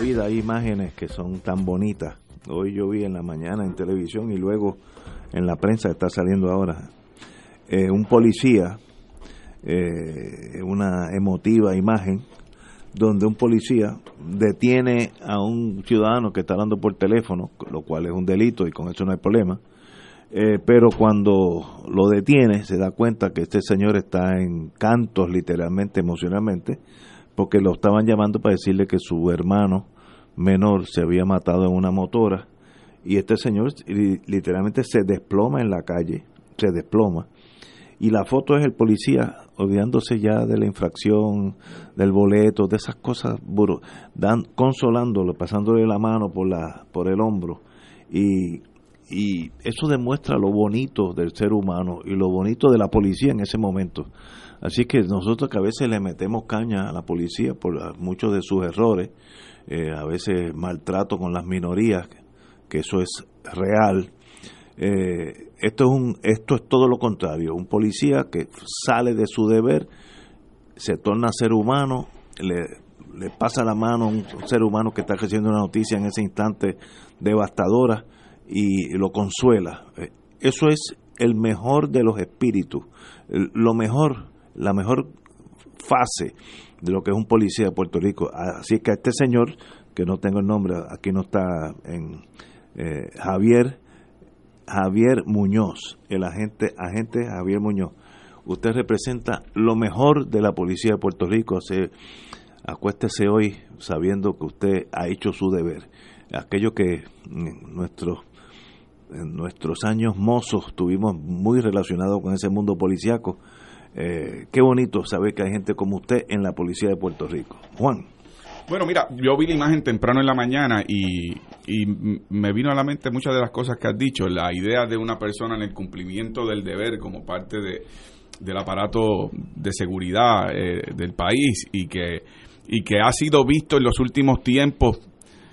Vida hay imágenes que son tan bonitas. Hoy yo vi en la mañana en televisión y luego en la prensa está saliendo ahora. Eh, un policía, eh, una emotiva imagen, donde un policía detiene a un ciudadano que está hablando por teléfono, lo cual es un delito y con eso no hay problema. Eh, pero cuando lo detiene se da cuenta que este señor está en cantos literalmente, emocionalmente, porque lo estaban llamando para decirle que su hermano menor se había matado en una motora y este señor literalmente se desploma en la calle, se desploma. Y la foto es el policía olvidándose ya de la infracción, del boleto, de esas cosas, dan, consolándolo, pasándole la mano por, la, por el hombro. Y, y eso demuestra lo bonito del ser humano y lo bonito de la policía en ese momento. Así que nosotros que a veces le metemos caña a la policía por muchos de sus errores, eh, a veces maltrato con las minorías, que eso es real. Eh, esto es todo lo contrario un policía que sale de su deber se torna ser humano le, le pasa la mano a un ser humano que está recibiendo una noticia en ese instante devastadora y lo consuela eh, eso es el mejor de los espíritus lo mejor la mejor fase de lo que es un policía de Puerto Rico así que a este señor que no tengo el nombre aquí no está en eh, Javier Javier Muñoz, el agente, agente Javier Muñoz. Usted representa lo mejor de la policía de Puerto Rico. Se, acuéstese hoy sabiendo que usted ha hecho su deber. Aquello que en nuestros, en nuestros años mozos tuvimos muy relacionado con ese mundo policíaco. Eh, qué bonito saber que hay gente como usted en la policía de Puerto Rico. Juan. Bueno, mira, yo vi la imagen temprano en la mañana y, me vino a la mente muchas de las cosas que has dicho. La idea de una persona en el cumplimiento del deber como parte de, del aparato de seguridad eh, del país y que, y que ha sido visto en los últimos tiempos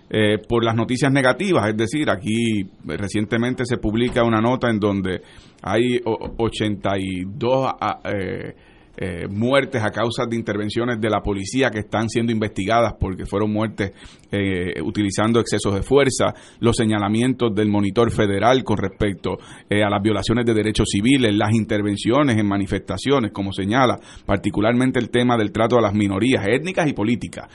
eh, por las noticias negativas. Es decir, aquí recientemente se publica una nota en donde hay 82 eh, eh, muertes a causa de intervenciones de la policía que están siendo investigadas porque fueron muertes eh, utilizando excesos de fuerza, los señalamientos del monitor federal con respecto eh, a las violaciones de derechos civiles, las intervenciones en manifestaciones, como señala, particularmente el tema del trato a las minorías étnicas y políticas.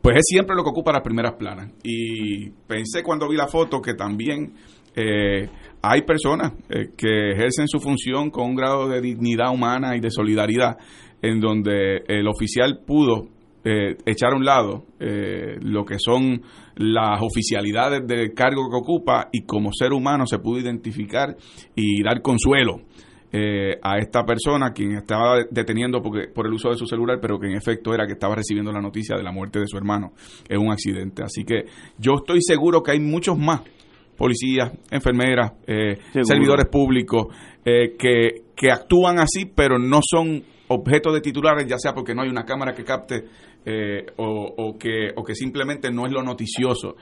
pues es siempre lo que ocupa las primeras planas. Y pensé cuando vi la foto que también eh, hay personas eh, que ejercen su función con un grado de dignidad humana y de solidaridad, en donde el oficial pudo eh, echar a un lado lo que son las oficialidades del cargo que ocupa y como ser humano se pudo identificar y dar consuelo a esta persona quien estaba deteniendo porque, por el uso de su celular, pero que en efecto era que estaba recibiendo la noticia de la muerte de su hermano en un accidente. Así que yo estoy seguro que hay muchos más policías, enfermeras, eh, servidores públicos, eh, que, que actúan así, pero no son objeto de titulares, ya sea porque no hay una cámara que capte eh, o, que, o que simplemente no es lo noticioso.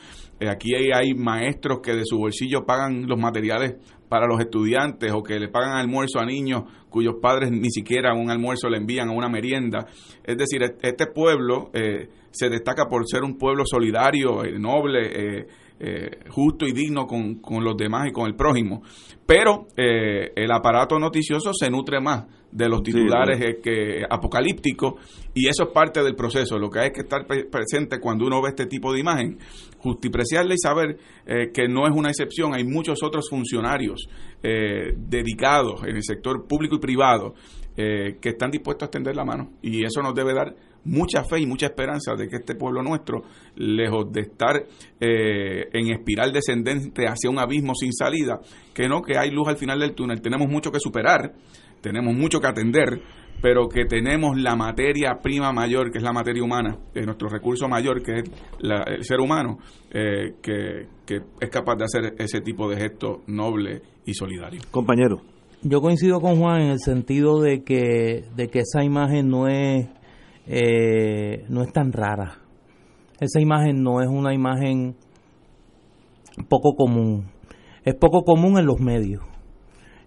aquí hay, hay, maestros que de su bolsillo pagan los materiales para los estudiantes o que le pagan almuerzo a niños cuyos padres ni siquiera un almuerzo le envían a una merienda. Es decir, este pueblo se destaca por ser un pueblo solidario, noble, eh, justo y digno con, con, los demás y con el prójimo. Pero eh, el aparato noticioso se nutre más de los titulares eh, que apocalípticos y eso es parte del proceso. Lo que hay que estar presente cuando uno ve este tipo de imagen, justipreciarle y saber que no es una excepción. Hay muchos otros funcionarios dedicados en el sector público y privado que están dispuestos a extender la mano y eso nos debe dar mucha fe y mucha esperanza de que este pueblo nuestro, lejos de estar eh, en espiral descendente hacia un abismo sin salida, que no, que hay luz al final del túnel. Tenemos mucho que superar, tenemos mucho que atender, pero que tenemos la materia prima mayor, que es la materia humana, eh, nuestro recurso mayor, que es el ser humano, eh, que, que es capaz de hacer ese tipo de gesto noble y solidario. Compañero. Yo coincido con Juan en el sentido de que, de que esa imagen no es eh, no es tan rara. Esa imagen no es una imagen poco común. Es poco común en los medios.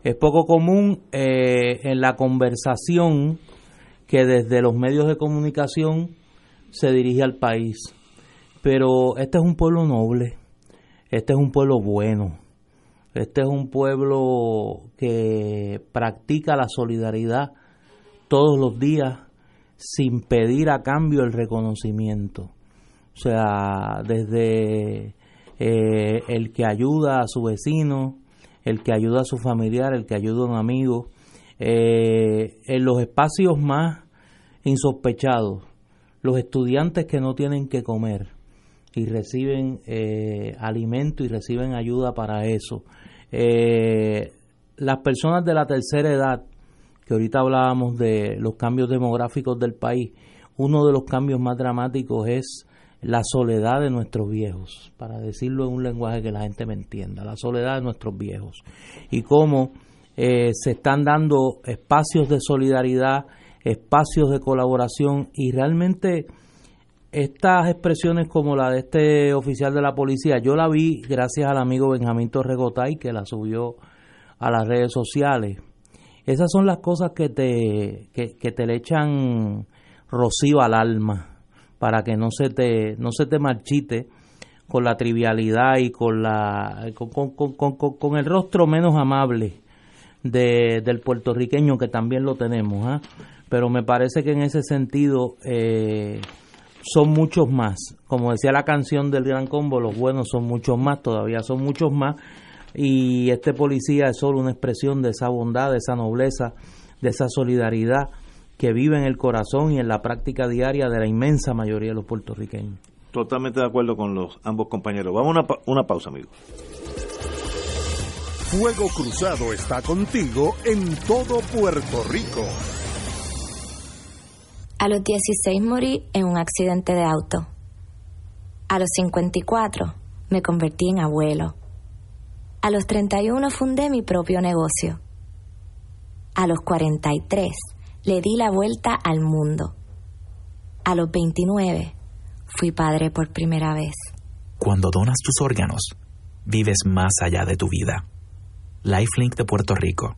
Es poco común eh, en la conversación que desde los medios de comunicación se dirige al país. Pero este es un pueblo noble, este es un pueblo bueno, este es un pueblo que practica la solidaridad todos los días sin pedir a cambio el reconocimiento. O sea, desde eh, el que ayuda a su vecino, el que ayuda a su familiar, el que ayuda a un amigo, eh, en los espacios más insospechados, los estudiantes que no tienen que comer, y reciben eh, alimento y reciben ayuda para eso. Las personas de la tercera edad, que ahorita hablábamos de los cambios demográficos del país, uno de los cambios más dramáticos es la soledad de nuestros viejos, para decirlo en un lenguaje que la gente me entienda, la soledad de nuestros viejos y cómo eh, se están dando espacios de solidaridad, espacios de colaboración y realmente estas expresiones como la de este oficial de la policía, yo la vi gracias al amigo Benjamín Torregotay que la subió a las redes sociales. Esas son las cosas que te, que te le echan rocío al alma para que no se te, no se te marchite con la trivialidad y con, la, con, el rostro menos amable de, del puertorriqueño que también lo tenemos. ¿ah? Pero me parece que en ese sentido eh, son muchos más. Como decía la canción del Gran Combo, los buenos son muchos más, todavía son muchos más. Y este policía es solo una expresión de esa bondad, de esa nobleza, de esa solidaridad que vive en el corazón y en la práctica diaria de la inmensa mayoría de los puertorriqueños. Totalmente de acuerdo con los ambos compañeros. Vamos a una, una pausa, amigos. Fuego Cruzado está contigo en todo Puerto Rico. A los 16 morí en un accidente de auto. A los 54 me convertí en abuelo. A los 31 fundé mi propio negocio. A los 43 le di la vuelta al mundo. A los 29 fui padre por primera vez. Cuando donas tus órganos, vives más allá de tu vida. Lifelink de Puerto Rico.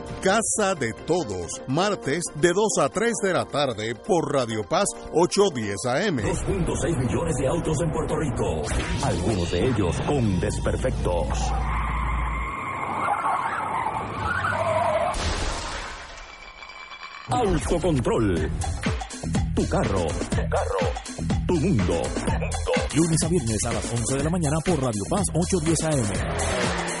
Casa de Todos, martes de 2 a 3 de la tarde por Radio Paz 810 AM. 2.6 millones de autos en Puerto Rico, algunos de ellos con desperfectos. Autocontrol. Tu carro. Tu carro. Tu mundo. Lunes a viernes a las 11 de la mañana por Radio Paz 810 AM.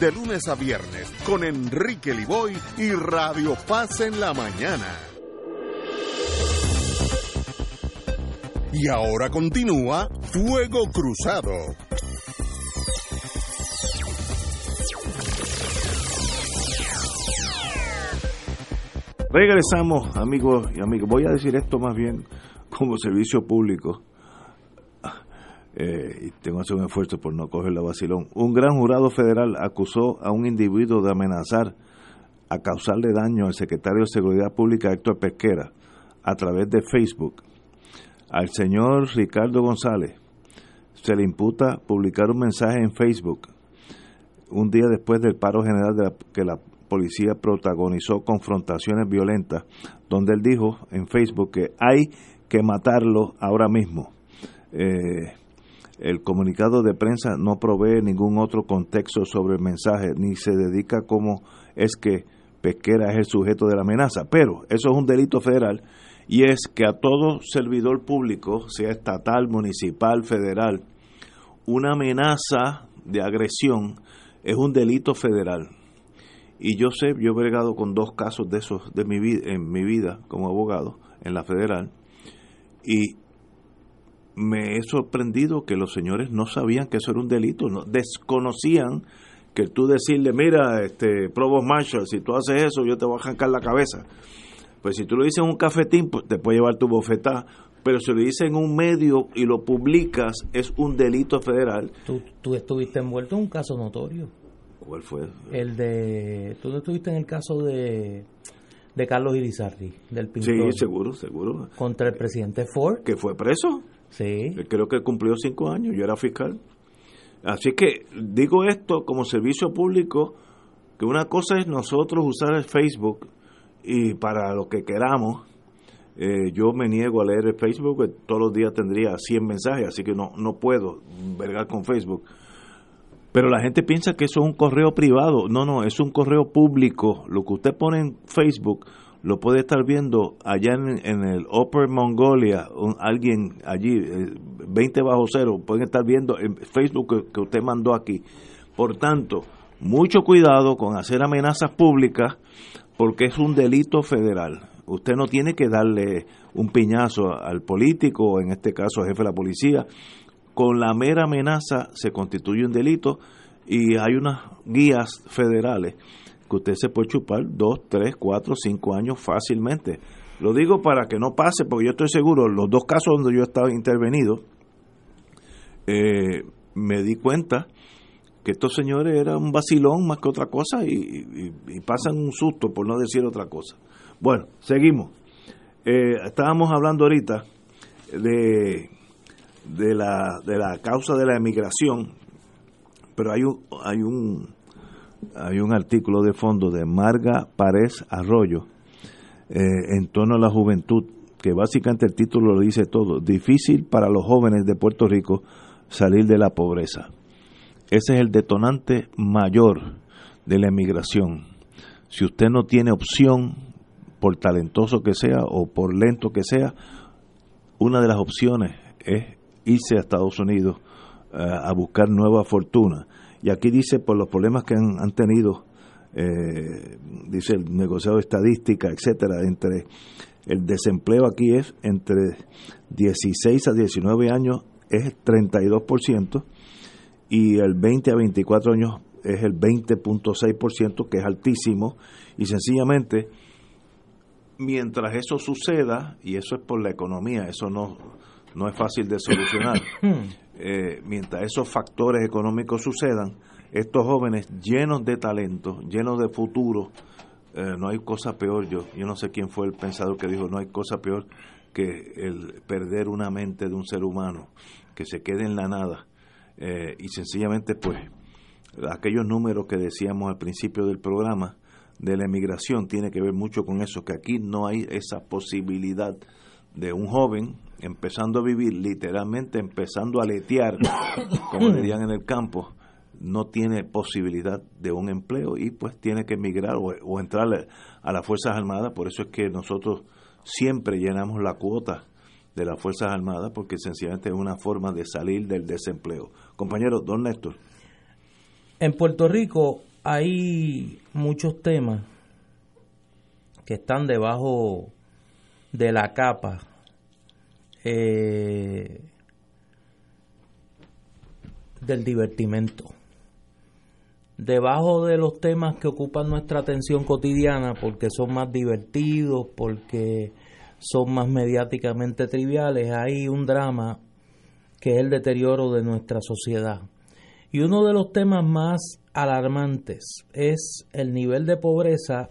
de lunes a viernes con Enrique Liboy y Radio Paz en la mañana. Y ahora continúa Fuego Cruzado. Regresamos, amigos y amigos. Voy a decir esto más bien como servicio público eh, y tengo que hacer un esfuerzo por no coger la vacilón. Un gran jurado federal acusó a un individuo de amenazar a causarle daño al secretario de Seguridad Pública Héctor Pesquera a través de Facebook. Al señor Ricardo González se le imputa publicar un mensaje en Facebook un día después del paro general de que la policía protagonizó confrontaciones violentas, donde él dijo en Facebook que hay que matarlo ahora mismo. Eh, el comunicado de prensa no provee ningún otro contexto sobre el mensaje, ni se dedica cómo es que Pesquera es el sujeto de la amenaza. Pero eso es un delito federal y es que a todo servidor público, sea estatal, municipal, federal, una amenaza de agresión es un delito federal. Y yo sé, yo he bregado con dos casos de esos de mi vida, en mi vida como abogado en la federal y me he sorprendido que los señores no sabían que eso era un delito, no, desconocían que tú decirle, mira, este Provost Marshall, si tú haces eso, yo te voy a arrancar la cabeza. Pues si tú lo dices en un cafetín, pues te puede llevar tu bofetada, pero si lo dice en un medio y lo publicas, es un delito federal. Tú, tú estuviste envuelto en un caso notorio. ¿Cuál fue? El de. Tú no estuviste en el caso de. De Carlos Irizarry, del pintor. Sí, seguro, seguro. Contra el presidente Ford. Que fue preso. Sí. Creo que cumplió cinco años, yo era fiscal. Así que digo esto como servicio público, que una cosa es nosotros usar el Facebook y para lo que queramos, eh, yo me niego a leer el Facebook, todos los días tendría 100 mensajes, así que no, no puedo vergar con Facebook. Pero la gente piensa que eso es un correo privado. No, no, es un correo público. Lo que usted pone en Facebook lo puede estar viendo allá en, el Upper Mongolia, alguien allí, 20 eh, bajo cero, pueden estar viendo en Facebook que, usted mandó aquí. Por tanto, mucho cuidado con hacer amenazas públicas porque es un delito federal. Usted no tiene que darle un piñazo al político, en este caso jefe de la policía. Con la mera amenaza se constituye un delito y hay unas guías federales que usted se puede chupar dos, tres, cuatro, cinco años fácilmente. Lo digo para que no pase, porque yo estoy seguro, los dos casos donde yo estaba intervenido, eh, me di cuenta que estos señores eran un vacilón más que otra cosa y, pasan un susto, por no decir otra cosa. Bueno, seguimos. Eh, estábamos hablando ahorita de, de, la, de la causa de la emigración, pero hay un, hay un hay un artículo de fondo de Marga Párez Arroyo eh, en torno a la juventud, que básicamente el título lo dice todo, difícil para los jóvenes de Puerto Rico salir de la pobreza. Ese es el detonante mayor de la emigración. Si usted no tiene opción, por talentoso que sea o por lento que sea, una de las opciones es irse a Estados Unidos eh, a buscar nueva fortuna. Y aquí dice por los problemas que han, tenido, eh, dice el negociado de estadística, etcétera, entre el desempleo aquí es entre 16 a 19 años es 32% y el 20 a 24 años es el 20.6%, que es altísimo, y sencillamente, mientras eso suceda, y eso es por la economía, eso no, no es fácil de solucionar, <coughs> eh, mientras esos factores económicos sucedan, estos jóvenes llenos de talento, llenos de futuro, eh, no hay cosa peor, yo, yo no sé quién fue el pensador que dijo, no hay cosa peor que el perder una mente de un ser humano, que se quede en la nada, eh, y sencillamente pues aquellos números que decíamos al principio del programa de la emigración tiene que ver mucho con eso, que aquí no hay esa posibilidad de un joven empezando a vivir, literalmente empezando a letear, <coughs> como dirían en el campo, no tiene posibilidad de un empleo y pues tiene que emigrar o, entrar a las Fuerzas Armadas. Por eso es que nosotros siempre llenamos la cuota de las Fuerzas Armadas porque sencillamente es una forma de salir del desempleo. Compañero, don Néstor. En Puerto Rico hay muchos temas que están debajo de la capa eh, del divertimento. Debajo de los temas que ocupan nuestra atención cotidiana, porque son más divertidos, porque son más mediáticamente triviales, hay un drama que es el deterioro de nuestra sociedad. Y uno de los temas más alarmantes es el nivel de pobreza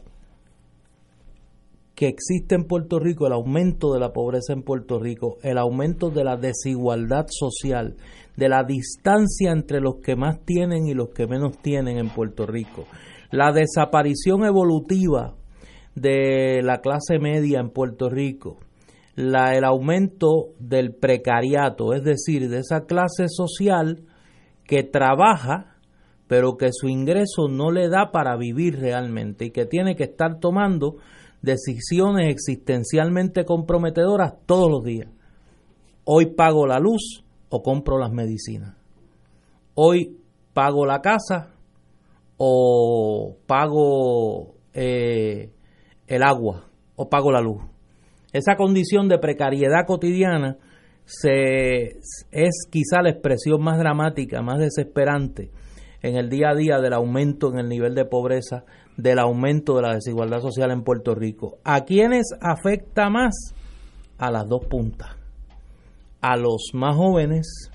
que existe en Puerto Rico, el aumento de la pobreza en Puerto Rico, el aumento de la desigualdad social, de la distancia entre los que más tienen y los que menos tienen en Puerto Rico, la desaparición evolutiva de la clase media en Puerto Rico, la, el aumento del precariato, es decir, de esa clase social que trabaja pero que su ingreso no le da para vivir realmente y que tiene que estar tomando decisiones existencialmente comprometedoras todos los días. Hoy pago la luz o compro las medicinas. Hoy pago la casa o pago eh, el agua o pago la luz. Esa condición de precariedad cotidiana se, es quizá la expresión más dramática, más desesperante en el día a día del aumento en el nivel de pobreza del aumento de la desigualdad social en Puerto Rico. ¿A quiénes afecta más? A las dos puntas. a los más jóvenes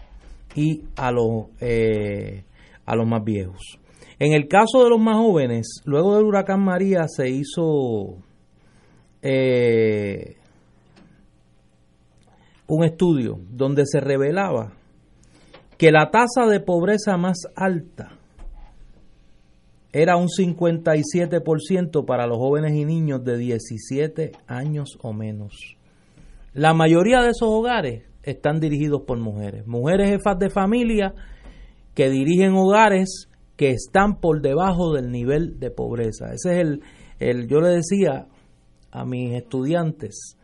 y a los, eh, a los más viejos. En el caso de los más jóvenes, luego del huracán María se hizo eh, un estudio donde se revelaba que la tasa de pobreza más alta era un 57% para los jóvenes y niños de 17 años o menos. La mayoría de esos hogares están dirigidos por mujeres, mujeres jefas de familia que dirigen hogares que están por debajo del nivel de pobreza. Ese es el, el yo le decía a mis estudiantes,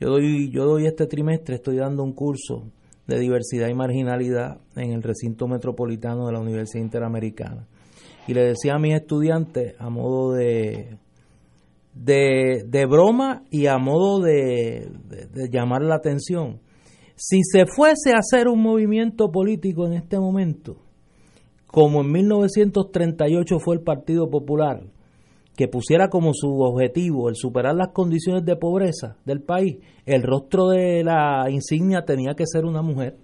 yo doy, yo doy este trimestre, estoy dando un curso de diversidad y marginalidad en el recinto metropolitano de la Universidad Interamericana. Y le decía a mis estudiantes a modo de, de, broma y a modo de, de llamar la atención, si se fuese a hacer un movimiento político en este momento, como en 1938 fue el Partido Popular, que pusiera como su objetivo el superar las condiciones de pobreza del país, el rostro de la insignia tenía que ser una mujer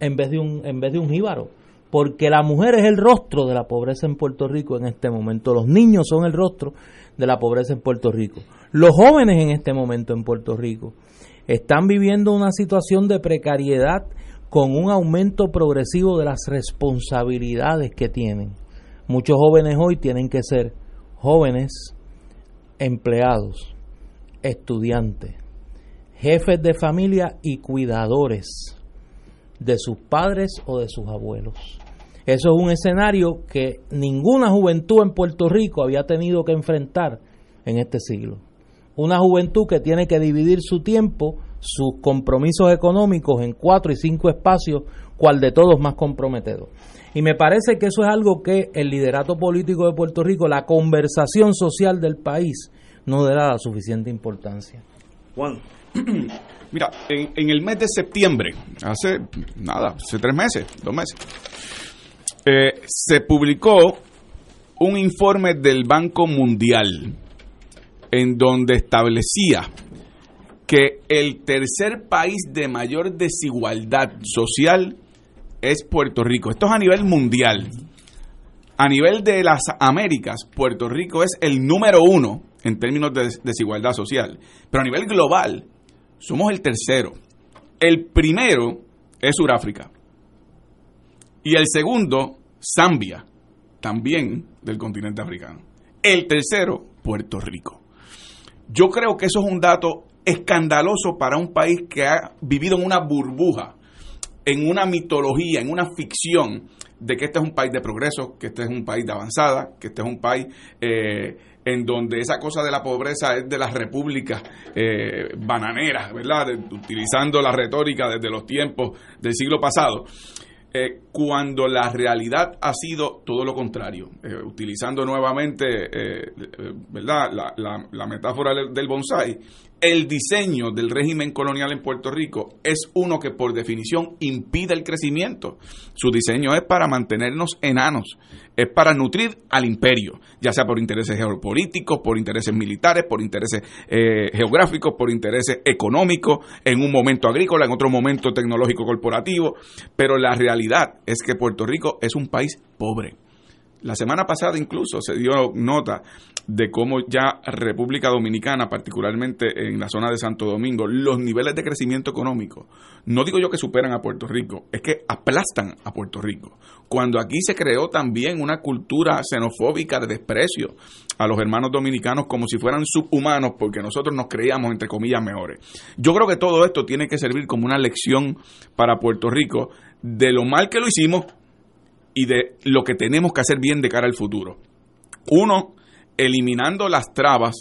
en vez de un, en vez de un jíbaro. Porque la mujer es el rostro de la pobreza en Puerto Rico en este momento. Los niños son el rostro de la pobreza en Puerto Rico. Los jóvenes en este momento en Puerto Rico están viviendo una situación de precariedad con un aumento progresivo de las responsabilidades que tienen. Muchos jóvenes hoy tienen que ser jóvenes, empleados, estudiantes, jefes de familia y cuidadores de sus padres o de sus abuelos. Eso es un escenario que ninguna juventud en Puerto Rico había tenido que enfrentar en este siglo. Una juventud que tiene que dividir su tiempo, sus compromisos económicos en cuatro y cinco espacios, cual de todos más comprometedor. Y me parece que eso es algo que el liderato político de Puerto Rico, la conversación social del país, no le da la suficiente importancia. Juan. <clears throat> Mira, en, el mes de septiembre, hace nada, hace tres meses, dos meses, eh, se publicó un informe del Banco Mundial en donde establecía que el tercer país de mayor desigualdad social es Puerto Rico. Esto es a nivel mundial. A nivel de las Américas, Puerto Rico es el número uno en términos de desigualdad social. Pero a nivel global, somos el tercero. El primero es Sudáfrica. Y el segundo, Zambia, también del continente africano. El tercero, Puerto Rico. Yo creo que eso es un dato escandaloso para un país que ha vivido en una burbuja en una mitología, en una ficción de que este es un país de progreso, que este es un país de avanzada, que este es un país eh, en donde esa cosa de la pobreza es de las repúblicas eh, bananeras, ¿verdad? utilizando la retórica desde los tiempos del siglo pasado. Eh, cuando la realidad ha sido todo lo contrario, utilizando nuevamente ¿verdad? La, la, la, metáfora del bonsai, el diseño del régimen colonial en Puerto Rico es uno que por definición impide el crecimiento. Su diseño es para mantenernos enanos, es para nutrir al imperio, ya sea por intereses geopolíticos, por intereses militares, por intereses eh, geográficos, por intereses económicos, en un momento agrícola, en otro momento tecnológico corporativo, pero la realidad es que Puerto Rico es un país pobre la semana pasada incluso se dio nota de cómo ya República Dominicana, particularmente en la zona de Santo Domingo, los niveles de crecimiento económico, no digo yo que superan a Puerto Rico, es que aplastan a Puerto Rico. Cuando aquí se creó también una cultura xenofóbica de desprecio a los hermanos dominicanos como si fueran subhumanos porque nosotros nos creíamos entre comillas mejores. Yo creo que todo esto tiene que servir como una lección para Puerto Rico de lo mal que lo hicimos y de lo que tenemos que hacer bien de cara al futuro. Uno, eliminando las trabas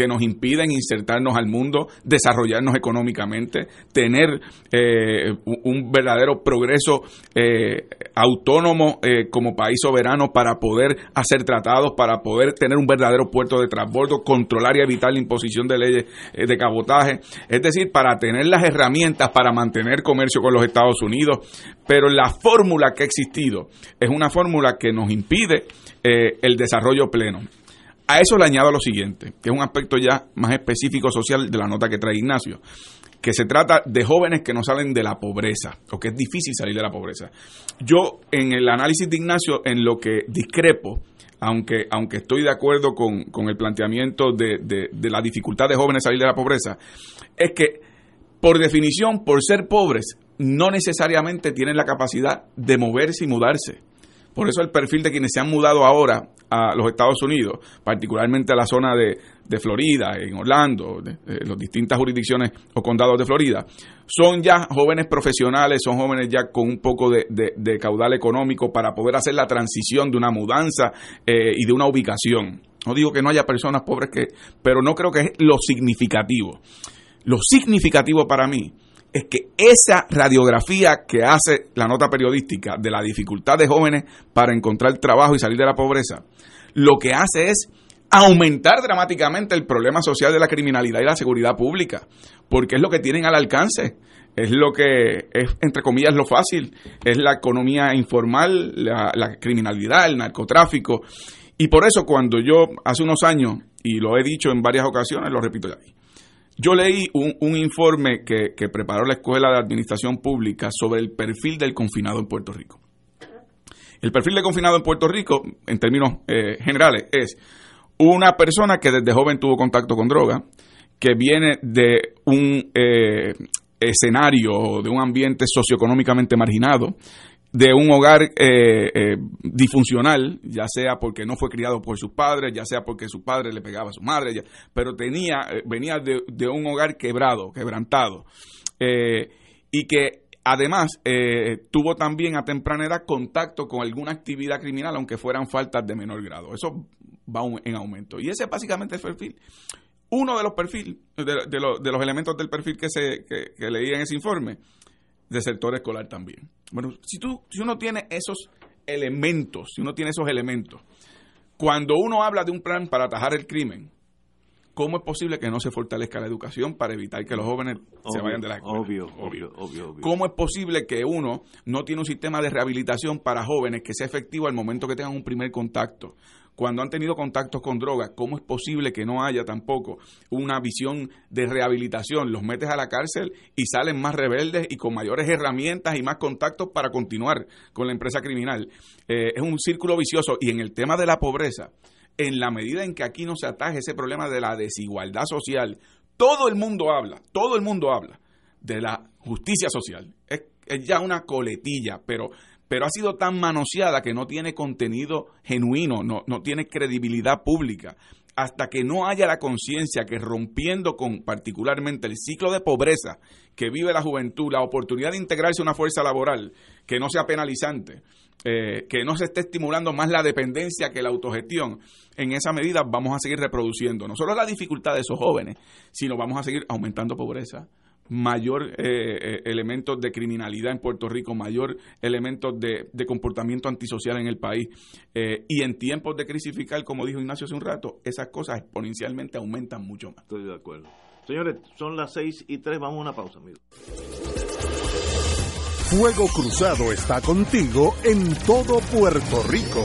que nos impiden insertarnos al mundo, desarrollarnos económicamente, tener eh, un verdadero progreso eh, autónomo eh, como país soberano para poder hacer tratados, para poder tener un verdadero puerto de transbordo, controlar y evitar la imposición de leyes de cabotaje, es decir, para tener las herramientas para mantener comercio con los Estados Unidos, pero la fórmula que ha existido es una fórmula que nos impide el desarrollo pleno. A eso le añado lo siguiente, que es un aspecto ya más específico social de la nota que trae Ignacio. que se trata de jóvenes que no salen de la pobreza o que es difícil salir de la pobreza. Yo en el análisis de Ignacio en lo que discrepo, aunque, aunque estoy de acuerdo con, con el planteamiento de, de, de la dificultad de jóvenes salir de la pobreza, es que por definición, por ser pobres, no necesariamente tienen la capacidad de moverse y mudarse. Por eso el perfil de quienes se han mudado ahora a los Estados Unidos, particularmente a la zona de, Florida, en Orlando, de, las distintas jurisdicciones o condados de Florida, son ya jóvenes profesionales, son jóvenes ya con un poco de, de caudal económico para poder hacer la transición de una mudanza eh, y de una ubicación. No digo que no haya personas pobres que, pero no creo que es lo significativo. Lo significativo para mí es que esa radiografía que hace la nota periodística de la dificultad de jóvenes para encontrar trabajo y salir de la pobreza, lo que hace es aumentar dramáticamente el problema social de la criminalidad y la seguridad pública, porque es lo que tienen al alcance, es lo que es, entre comillas, lo fácil, es la economía informal, la, criminalidad, el narcotráfico. Y por eso cuando yo hace unos años, y lo he dicho en varias ocasiones, lo repito ahí, yo leí un, un informe que, que, preparó la Escuela de Administración Pública sobre el perfil del confinado en Puerto Rico. El perfil del confinado en Puerto Rico, en términos eh, generales, es una persona que desde joven tuvo contacto con droga, que viene de un eh, escenario, de un ambiente socioeconómicamente marginado, de un hogar eh, eh, disfuncional, ya sea porque no fue criado por sus padres, ya sea porque su padre le pegaba a su madre, pero tenía, eh, venía de, de, un hogar quebrado, quebrantado, eh, y que además eh, tuvo también a temprana edad contacto con alguna actividad criminal, aunque fueran faltas de menor grado. Eso va en aumento. Y ese es básicamente el perfil. Uno de los perfiles, de, de, de los elementos del perfil que, se, que, que leí en ese informe, de sector escolar también. Bueno, si, tú, si uno tiene esos elementos, si uno tiene esos elementos, cuando uno habla de un plan para atajar el crimen, ¿cómo es posible que no se fortalezca la educación para evitar que los jóvenes obvio, se vayan de la escuela? Obvio, obvio, obvio, obvio, ¿Cómo es posible que uno no tiene un sistema de rehabilitación para jóvenes que sea efectivo al momento que tengan un primer contacto? Cuando han tenido contactos con drogas, ¿cómo es posible que no haya tampoco una visión de rehabilitación? Los metes a la cárcel y salen más rebeldes y con mayores herramientas y más contactos para continuar con la empresa criminal. Eh, es un círculo vicioso y en el tema de la pobreza, en la medida en que aquí no se ataje ese problema de la desigualdad social, todo el mundo habla, todo el mundo habla de la justicia social. Es, es ya una coletilla, pero pero ha sido tan manoseada que no tiene contenido genuino, no, no tiene credibilidad pública. Hasta que no haya la conciencia que rompiendo con particularmente el ciclo de pobreza que vive la juventud, la oportunidad de integrarse a una fuerza laboral que no sea penalizante, eh, que no se esté estimulando más la dependencia que la autogestión, en esa medida vamos a seguir reproduciendo no solo la dificultad de esos jóvenes, sino vamos a seguir aumentando pobreza, mayor eh, elementos de criminalidad en Puerto Rico, mayor elementos de, de comportamiento antisocial en el país. Eh, y en tiempos de crisis fiscal, como dijo Ignacio hace un rato, esas cosas exponencialmente aumentan mucho más. Estoy de acuerdo. Señores, son las seis y tres, vamos a una pausa, amigos. Fuego Cruzado está contigo en todo Puerto Rico.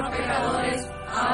pecadores,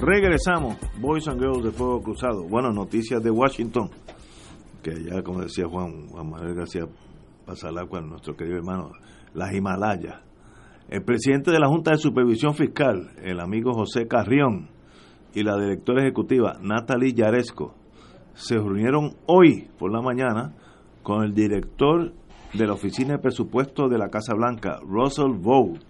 Regresamos, Boys and Girls de Fuego Cruzado. Bueno, noticias de Washington, que ya como decía Juan, Juan Manuel García Pasalacua, nuestro querido hermano, las Himalayas. El presidente de la Junta de Supervisión Fiscal, el amigo José Carrión, y la directora ejecutiva Natalie Yaresco, se reunieron hoy por la mañana con el director de la Oficina de Presupuesto de la Casa Blanca, Russell Vought,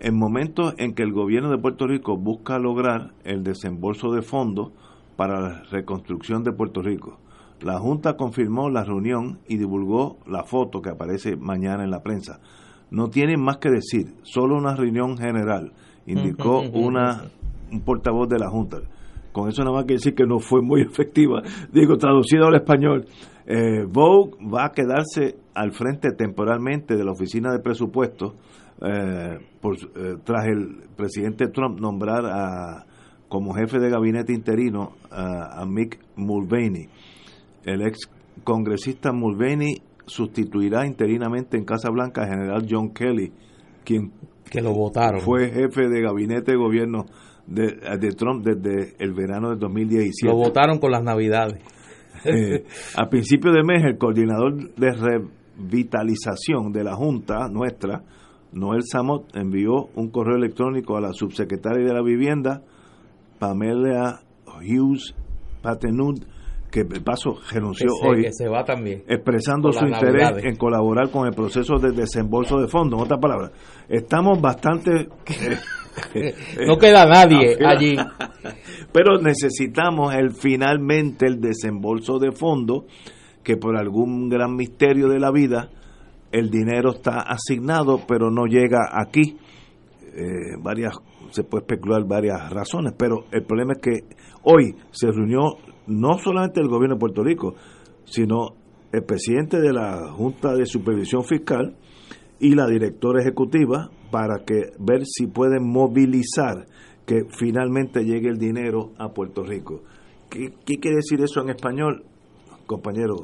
en momentos en que el gobierno de Puerto Rico busca lograr el desembolso de fondos para la reconstrucción de Puerto Rico. La Junta confirmó la reunión y divulgó la foto que aparece mañana en la prensa. No tienen más que decir, solo una reunión general, indicó una, un portavoz de la Junta. Con eso nada más que decir que no fue muy <laughs> efectiva. Digo, traducido al español, eh, Vogue va a quedarse al frente temporalmente de la oficina de presupuestos eh, por, eh, tras el presidente Trump nombrar a, como jefe de gabinete interino a, a Mick Mulvaney. El ex congresista Mulvaney sustituirá interinamente en Casa Blanca al general John Kelly, quien que lo votaron. fue jefe de gabinete de gobierno de, de Trump desde el verano de 2017. Lo votaron con las navidades. Eh, a principio de mes, el coordinador de revitalización de la Junta nuestra, Noel Samot, envió un correo electrónico a la subsecretaria de la Vivienda, Pamela Hughes Patenud, que de paso renunció hoy, que se va también. expresando su interés navidades. en colaborar con el proceso de desembolso de fondos. En otras palabras, estamos bastante... <laughs> No queda nadie <laughs> allí. Pero necesitamos el finalmente el desembolso de fondos que por algún gran misterio de la vida el dinero está asignado pero no llega aquí. Eh, varias se puede especular varias razones, pero el problema es que hoy se reunió no solamente el gobierno de Puerto Rico, sino el presidente de la Junta de Supervisión Fiscal y la directora ejecutiva para que ver si pueden movilizar que finalmente llegue el dinero a Puerto Rico. ¿Qué, qué quiere decir eso en español, compañero?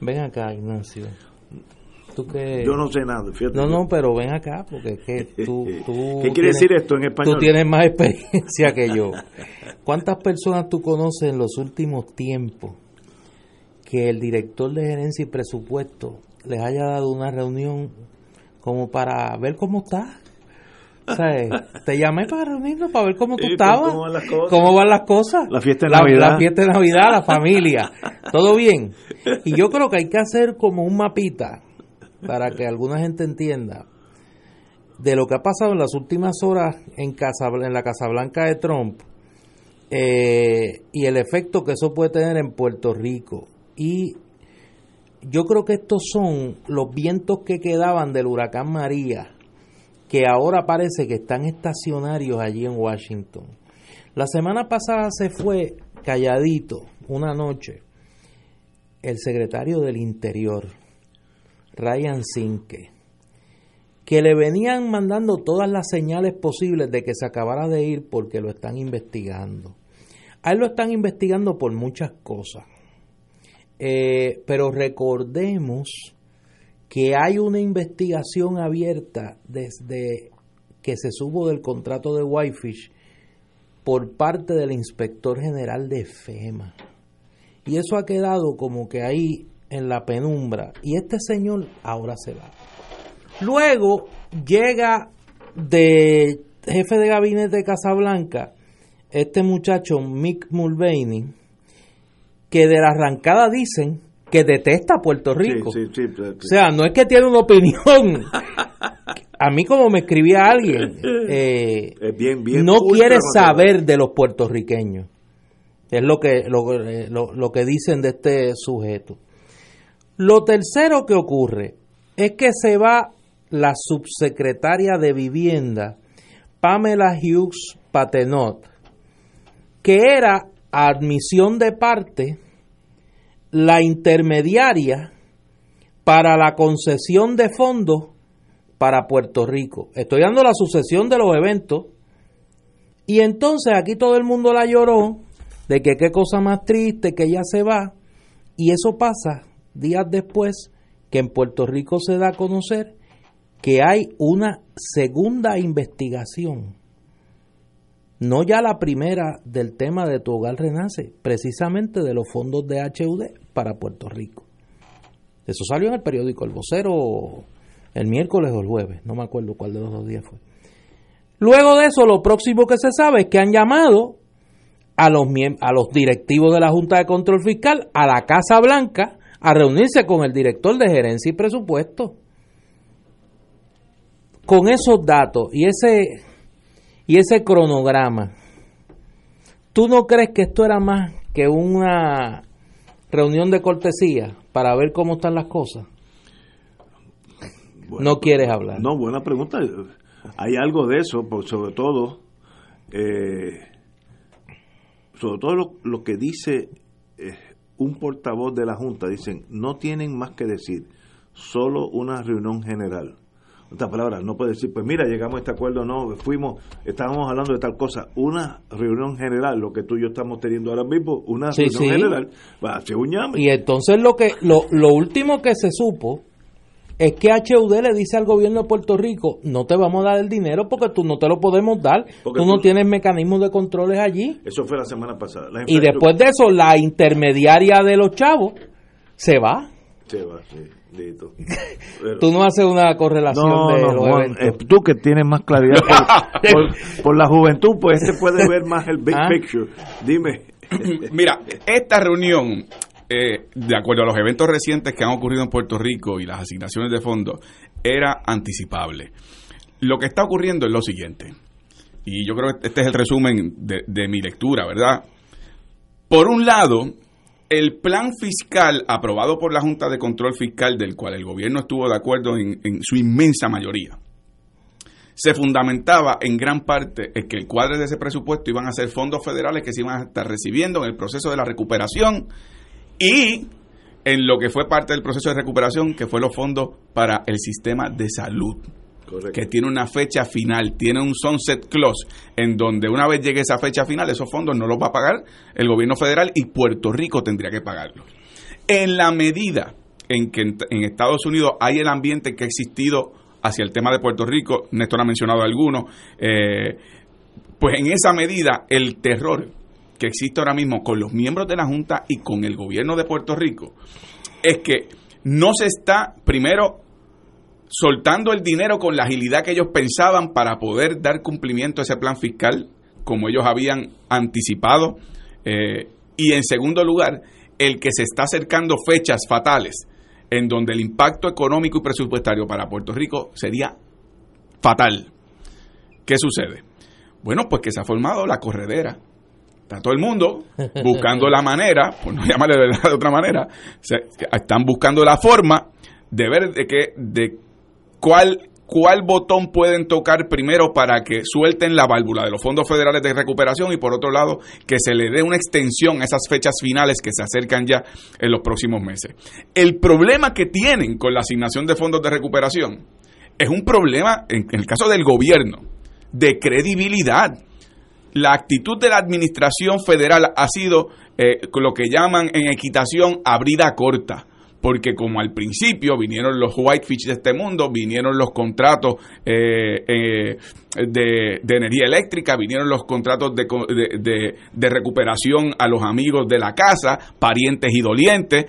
Ven acá, Ignacio. Tú que... Yo no sé nada, fíjate. No, no, pero ven acá, porque es que <laughs> tú... tú ¿Qué quiere tienes- decir esto en español? Tú tienes más experiencia que yo. ¿Cuántas personas tú conoces en los últimos tiempos que el director de gerencia y presupuesto les haya dado una reunión como para ver cómo está? O sea, eh, te llamé para reunirnos para ver cómo tú Sí, estabas, ¿cómo van las cosas? cómo van las cosas, La fiesta de la, Navidad. la fiesta de Navidad, la familia, todo bien. Y yo creo que hay que hacer como un mapita para que alguna gente entienda de lo que ha pasado en las últimas horas en, Casa, en la Casa Blanca de Trump eh, y el efecto que eso puede tener en Puerto Rico. Y yo creo que estos son los vientos que quedaban del huracán María, que ahora parece que están estacionarios allí en Washington. La semana pasada se fue calladito, una noche, el secretario del Interior, Ryan Sinke, que le venían mandando todas las señales posibles de que se acabara de ir porque lo están investigando. A él lo están investigando por muchas cosas. Eh, pero recordemos que hay una investigación abierta desde que se subo del contrato de Whitefish por parte del inspector general de FEMA. Y eso ha quedado como que ahí en la penumbra. Y este señor ahora se va. Luego llega de jefe de gabinete de Casablanca este muchacho Mick Mulvaney, que de la arrancada dicen que detesta a Puerto Rico. Sí, sí, sí, O sea, no es que tiene una opinión. A mí como me escribía alguien, eh, Es bien, bien no quiere saber de los puertorriqueños. Es lo que, lo, eh, lo- lo que dicen de este sujeto. Lo tercero que ocurre es que se va la subsecretaria de Vivienda, Pamela Hughes Patenot, que era a admisión de parte la intermediaria para la concesión de fondos para Puerto Rico. Estoy dando la sucesión de los eventos. Y entonces aquí todo el mundo la lloró de que qué cosa más triste, que ella se va. Y eso pasa días después que en Puerto Rico se da a conocer que hay una segunda investigación. No ya la primera del tema de tu hogar renace, precisamente de los fondos de HUD para Puerto Rico. Eso salió en el periódico El Vocero el miércoles o el jueves, no me acuerdo cuál de los dos días fue. Luego de eso, lo próximo que se sabe es que han llamado a los, a los directivos de la Junta de Control Fiscal a la Casa Blanca a reunirse con el director de gerencia y presupuesto. Con esos datos y ese, y ese cronograma, ¿tú no crees que esto era más que una reunión de cortesía para ver cómo están las cosas? no quieres hablar. No, buena pregunta. Hay algo de eso, por sobre todo, eh, sobre todo lo, lo que dice eh, un portavoz de la Junta, dicen, no tienen más que decir, solo una reunión general. En otras palabras, no puede decir, pues mira, llegamos a este acuerdo, no, fuimos, estábamos hablando de tal cosa, una reunión general, lo que tú y yo estamos teniendo ahora mismo, una Sí, reunión sí. general, va a ser un llame. Y entonces lo que lo, lo último que se supo es que HUD le dice al gobierno de Puerto Rico, no te vamos a dar el dinero porque tú no te lo podemos dar, Porque tú no tú- tienes mecanismos de controles allí. Eso fue la semana pasada. La Y después de eso, la intermediaria de los chavos se va. Se va, sí, listo. <laughs> Tú no haces una correlación No, de no, los Juan, eventos. eh, tú que tienes más claridad <laughs> por, por- por la juventud, pues este puede ver más el big <laughs> Ah. picture. Dime. Mira, esta reunión, eh, de acuerdo a los eventos recientes que han ocurrido en Puerto Rico y las asignaciones de fondos, era anticipable. Lo que está ocurriendo es lo siguiente, y yo creo que este es el resumen de, mi lectura, ¿verdad? Por un lado, el plan fiscal aprobado por la Junta de Control Fiscal, del cual el gobierno estuvo de acuerdo en, en su inmensa mayoría, se fundamentaba en gran parte en que el cuadro de ese presupuesto iban a ser fondos federales que se iban a estar recibiendo en el proceso de la recuperación y en lo que fue parte del proceso de recuperación, que fue los fondos para el sistema de salud que tiene una fecha final, tiene un sunset clause, en donde una vez llegue esa fecha final, esos fondos no los va a pagar el gobierno federal y Puerto Rico tendría que pagarlos. En la medida en que en, en Estados Unidos hay el ambiente que ha existido hacia el tema de Puerto Rico, Néstor ha mencionado algunos, eh, pues en esa medida el terror que existe ahora mismo con los miembros de la Junta y con el gobierno de Puerto Rico es que no se está, primero, soltando el dinero con la agilidad que ellos pensaban para poder dar cumplimiento a ese plan fiscal, como ellos habían anticipado. Eh, y en segundo lugar, el que se está acercando fechas fatales en donde el impacto económico y presupuestario para Puerto Rico sería fatal. ¿Qué sucede? Bueno, pues que se ha formado la corredera. Está todo el mundo buscando la manera, por no llamarle de, de otra manera, están buscando la forma de ver de qué, de cuál, cuál botón pueden tocar primero para que suelten la válvula de los fondos federales de recuperación y por otro lado que se le dé una extensión a esas fechas finales que se acercan ya en los próximos meses. El problema que tienen con la asignación de fondos de recuperación es un problema, en el caso del gobierno, de credibilidad. La actitud de la administración federal ha sido eh, lo que llaman en equitación abrida corta. Porque como al principio vinieron los Whitefish de este mundo, vinieron los contratos eh, eh, de, energía eléctrica, vinieron los contratos de, recuperación a los amigos de la casa, parientes y dolientes,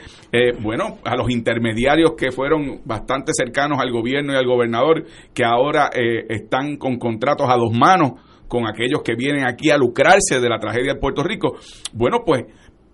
bueno, a los intermediarios que fueron bastante cercanos al gobierno y al gobernador, que ahora están con contratos a dos manos con aquellos que vienen aquí a lucrarse de la tragedia de Puerto Rico. Bueno, pues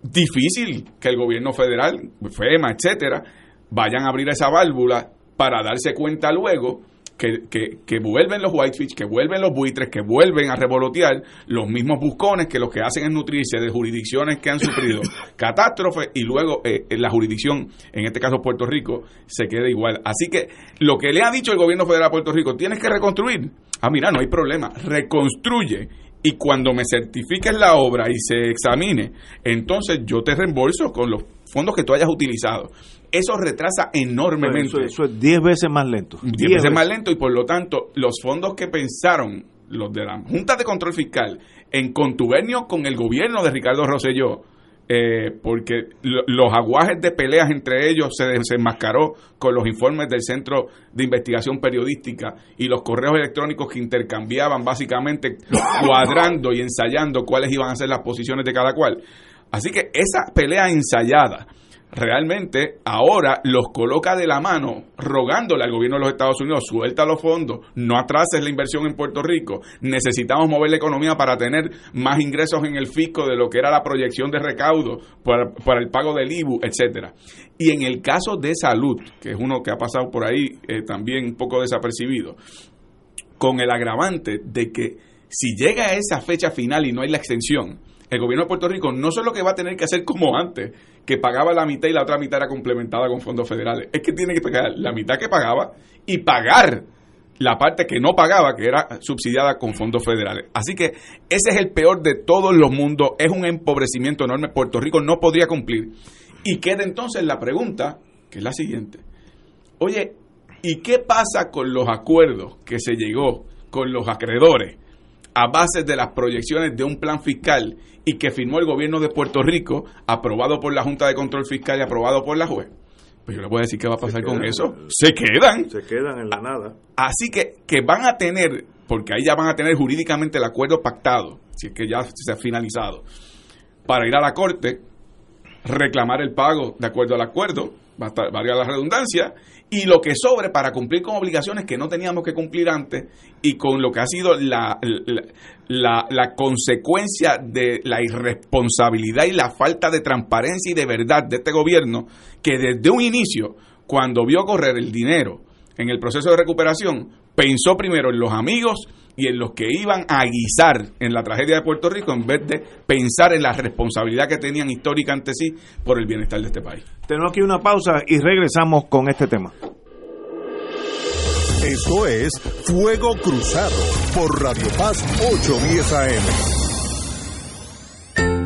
difícil que el gobierno federal, FEMA, etcétera, vayan a abrir esa válvula para darse cuenta luego que, que, vuelven los whitefish, que vuelven los buitres, que vuelven a revolotear los mismos buscones que lo que hacen es nutrirse de jurisdicciones que han sufrido <laughs> catástrofes y luego eh, la jurisdicción, en este caso Puerto Rico, se queda igual. Así que lo que le ha dicho el gobierno federal a Puerto Rico, tienes que reconstruir. Ah, mira, no hay problema, reconstruye y cuando me certifiques la obra y se examine, entonces yo te reembolso con los fondos que tú hayas utilizado. Eso retrasa enormemente. Eso, es 10 veces más lento. 10 veces más lento y por lo tanto los fondos que pensaron los de la Junta de Control Fiscal en contubernio con el gobierno de Ricardo Rosselló eh, porque los aguajes de peleas entre ellos se desenmascaró con los informes del Centro de Investigación Periodística y los correos electrónicos que intercambiaban básicamente <coughs> cuadrando y ensayando cuáles iban a ser las posiciones de cada cual. Así que esa pelea ensayada realmente ahora los coloca de la mano rogándole al gobierno de los Estados Unidos, suelta los fondos, no atrases la inversión en Puerto Rico, necesitamos mover la economía para tener más ingresos en el fisco de lo que era la proyección de recaudo para, el pago del IBU, etcétera. Y en el caso de salud, que es uno que ha pasado por ahí eh, también un poco desapercibido, con el agravante de que si llega a esa fecha final y no hay la extensión, el gobierno de Puerto Rico no solo que va a tener que hacer como antes, que pagaba la mitad y la otra mitad era complementada con fondos federales, es que tiene que pagar la mitad que pagaba y pagar la parte que no pagaba, que era subsidiada con fondos federales. Así que ese es el peor de todos los mundos, es un empobrecimiento enorme. Puerto Rico no podría cumplir. Y queda entonces la pregunta, que es la siguiente. Oye, ¿y qué pasa con los acuerdos que se llegó con los acreedores a base de las proyecciones de un plan fiscal y que firmó el gobierno de Puerto Rico, aprobado por la Junta de Control Fiscal y aprobado por la juez. Pues yo le voy a decir qué va a pasar con eso. Se quedan. Se quedan en la nada. Así que, que van a tener, porque ahí ya van a tener jurídicamente el acuerdo pactado, si es que ya se ha finalizado, para ir a la corte, reclamar el pago de acuerdo al acuerdo, valga la redundancia, y lo que sobre para cumplir con obligaciones que no teníamos que cumplir antes y con lo que ha sido la, la, consecuencia de la irresponsabilidad y la falta de transparencia y de verdad de este gobierno que desde un inicio, cuando vio correr el dinero en el proceso de recuperación, pensó primero en los amigos y en los que iban a guisar en la tragedia de Puerto Rico en vez de pensar en la responsabilidad que tenían histórica ante sí por el bienestar de este país. Tenemos aquí una pausa y regresamos con este tema. Esto es Fuego Cruzado por Radio Paz 810 AM.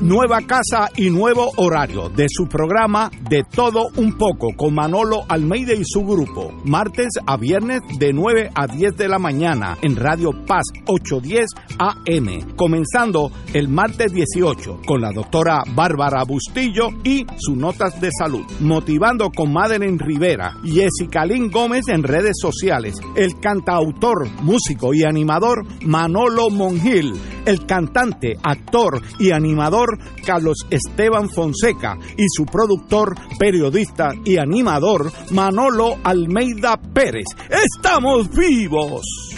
Nueva casa y nuevo horario de su programa De Todo Un Poco con Manolo Almeida y su grupo. Martes a viernes de 9 a 10 de la mañana en Radio Paz 810 AM. Comenzando el martes 18 con la doctora Bárbara Bustillo y sus notas de salud. Motivando con Madeline Rivera Jessica Lynn Gómez en redes sociales. El cantautor, músico y animador Manolo Mongil. El cantante, actor y animador Carlos Esteban Fonseca y su productor, periodista y animador Manolo Almeida Pérez. ¡Estamos vivos!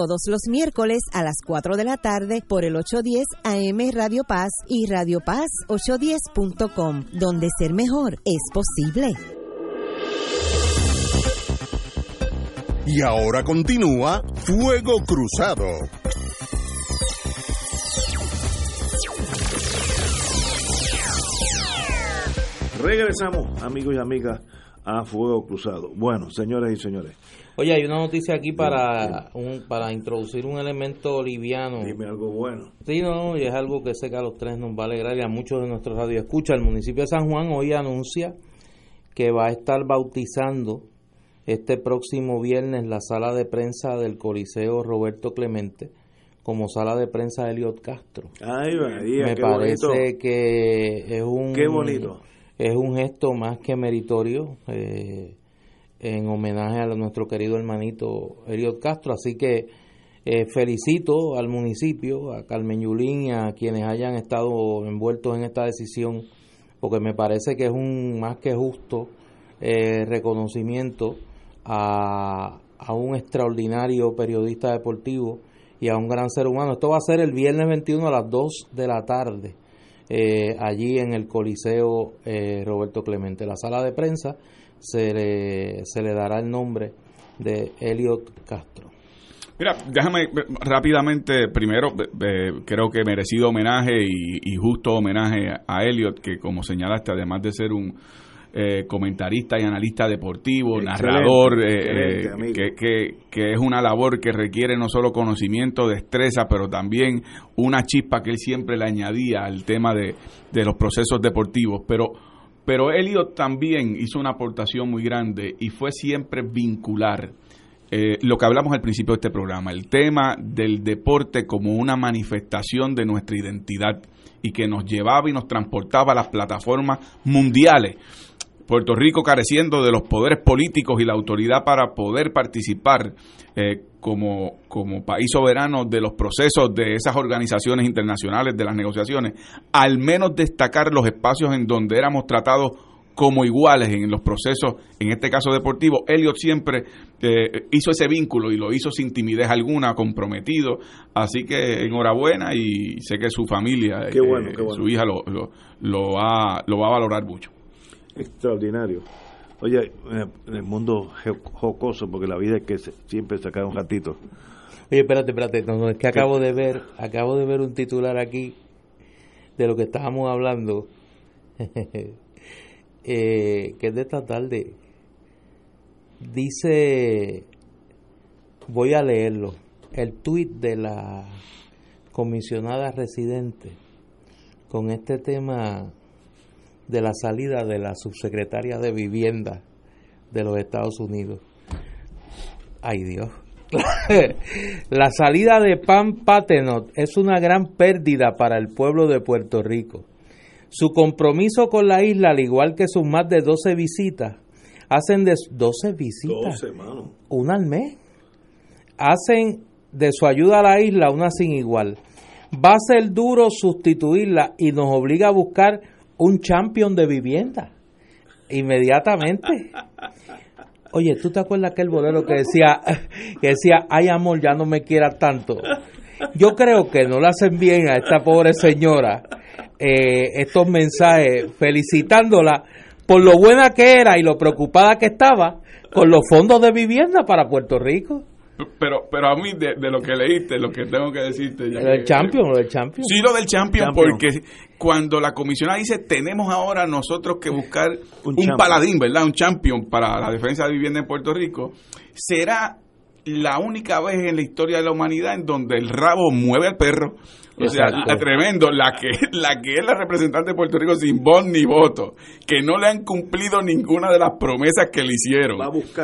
todos los miércoles a las 4 de la tarde por el 810 AM Radio Paz y Radio Paz 810.com, donde ser mejor es posible. Y ahora continúa Fuego Cruzado. Regresamos, amigos y amigas, a Fuego Cruzado. Bueno, señoras y señores, Oye, hay una noticia aquí para un, para introducir un elemento liviano. Dime algo bueno. Sí, no, y es algo que sé que a los tres nos va a alegrar y a muchos de nuestros escucha. El municipio de San Juan hoy anuncia que va a estar bautizando este próximo viernes la sala de prensa del Coliseo Roberto Clemente como sala de prensa de Eliot Castro. Ay, María, Me qué parece bonito. que es un Qué bonito. es un gesto más que meritorio eh, en homenaje a nuestro querido hermanito Eliot Castro. Así que eh, felicito al municipio, a Carmen Yulín y a quienes hayan estado envueltos en esta decisión, porque me parece que es un más que justo eh, reconocimiento a, a un extraordinario periodista deportivo y a un gran ser humano. Esto va a ser el viernes 21 a las 2 de la tarde, eh, allí en el Coliseo eh, Roberto Clemente. La sala de prensa se le, se le dará el nombre de Eliot Castro. Mira, déjame eh, rápidamente, primero, eh, creo que merecido homenaje y, y justo homenaje a Elliot, que como señalaste, además de ser un eh, comentarista y analista deportivo, Excelente, narrador, eh, excelente, eh, que, que, que es una labor que requiere no solo conocimiento, destreza, pero también una chispa que él siempre le añadía al tema de, de los procesos deportivos. Pero, pero Elliot también hizo una aportación muy grande y fue siempre vincular eh, lo que hablamos al principio de este programa, el tema del deporte como una manifestación de nuestra identidad y que nos llevaba y nos transportaba a las plataformas mundiales. Puerto Rico careciendo de los poderes políticos y la autoridad para poder participar eh, como, como país soberano de los procesos de esas organizaciones internacionales, de las negociaciones, al menos destacar los espacios en donde éramos tratados como iguales en los procesos, en este caso deportivo. Elliot siempre eh, hizo ese vínculo y lo hizo sin timidez alguna, comprometido. Así que enhorabuena y sé que su familia, Qué bueno, eh, qué bueno. su hija lo, lo, lo va, lo va a valorar mucho. Extraordinario. Oye, en el mundo jo- jocoso, porque la vida es que se- siempre sacar un ratito. Oye, espérate, espérate, no, no, es que acabo de ver, acabo de ver un titular aquí de lo que estábamos hablando, <laughs> eh, que es de esta tarde. Dice, voy a leerlo, el tuit de la comisionada residente con este tema de la salida de la subsecretaria de vivienda de los Estados Unidos. Ay Dios. <laughs> la salida de Pam Patenot es una gran pérdida para el pueblo de Puerto Rico. Su compromiso con la isla, al igual que sus más de 12 visitas, hacen de 12 visitas, 12, mano. una al mes, hacen de su ayuda a la isla una sin igual. Va a ser duro sustituirla y nos obliga a buscar un champion de vivienda inmediatamente. Oye, ¿tú te acuerdas aquel bolero que decía, que decía, ay amor, ya no me quieras tanto? Yo creo que no le hacen bien a esta pobre señora eh, estos mensajes felicitándola por lo buena que era y lo preocupada que estaba con los fondos de vivienda para Puerto Rico. Pero, pero a mí, de, lo que leíste, lo que tengo que decirte. Ya lo del Champion, lo del Champion. Sí, lo del Champion, porque cuando la comisionada dice, tenemos ahora nosotros que buscar un, un paladín, ¿verdad? Un champion para la defensa de vivienda en Puerto Rico, será la única vez en la historia de la humanidad en donde el rabo mueve al perro. O sea, tremendo, la que, la que es la representante de Puerto Rico sin voz ni voto, que no le han cumplido ninguna de las promesas que le hicieron.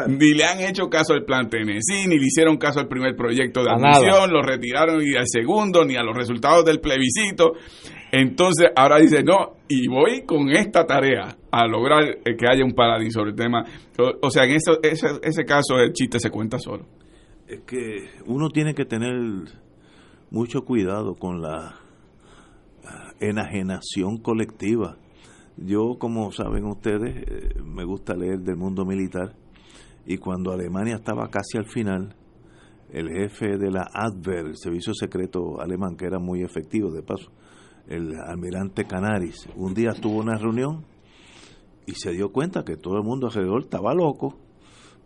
Ni le han hecho caso al plan Tennessee, ni le hicieron caso al primer proyecto de admisión, lo retiraron y al segundo, ni a los resultados del plebiscito. Entonces, ahora dice, no, y voy con esta tarea a lograr que haya un paradín sobre el tema. O, sea, en ese, ese caso el chiste se cuenta solo es que uno tiene que tener mucho cuidado con la enajenación colectiva. Yo, como saben ustedes, eh, me gusta leer del mundo militar y cuando Alemania estaba casi al final, el jefe de la Adver, el servicio secreto alemán, que era muy efectivo de paso, el almirante Canaris, un día tuvo una reunión y se dio cuenta que todo el mundo alrededor estaba loco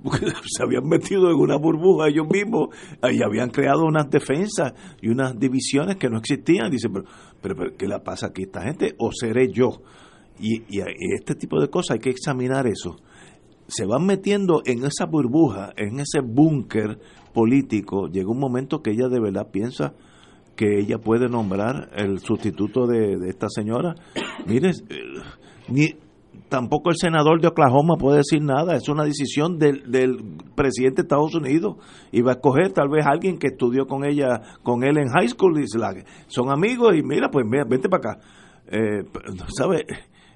porque <laughs> se habían metido en una burbuja ellos mismos y habían creado unas defensas y unas divisiones que no existían. Dice, pero, pero, ¿qué le pasa aquí a esta gente? ¿O seré yo? Y, y, este tipo de cosas hay que examinar eso. Se van metiendo en esa burbuja, en ese búnker político. Llega un momento que ella de verdad piensa que ella puede nombrar el sustituto de, de esta señora. Mire, eh, ni, tampoco el senador de Oklahoma puede decir nada, es una decisión del, del presidente de Estados Unidos y va a escoger tal vez alguien que estudió con ella, con él en high school, y son amigos y mira, pues mira, vente para acá. Eh, ¿Sabe?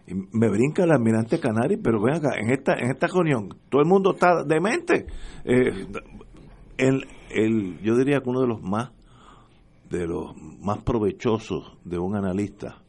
Me brinca el almirante Canari, pero ven acá, en esta, en esta reunión, todo el mundo está demente. Eh, el, el, yo diría que uno de los más de los más provechosos de un analista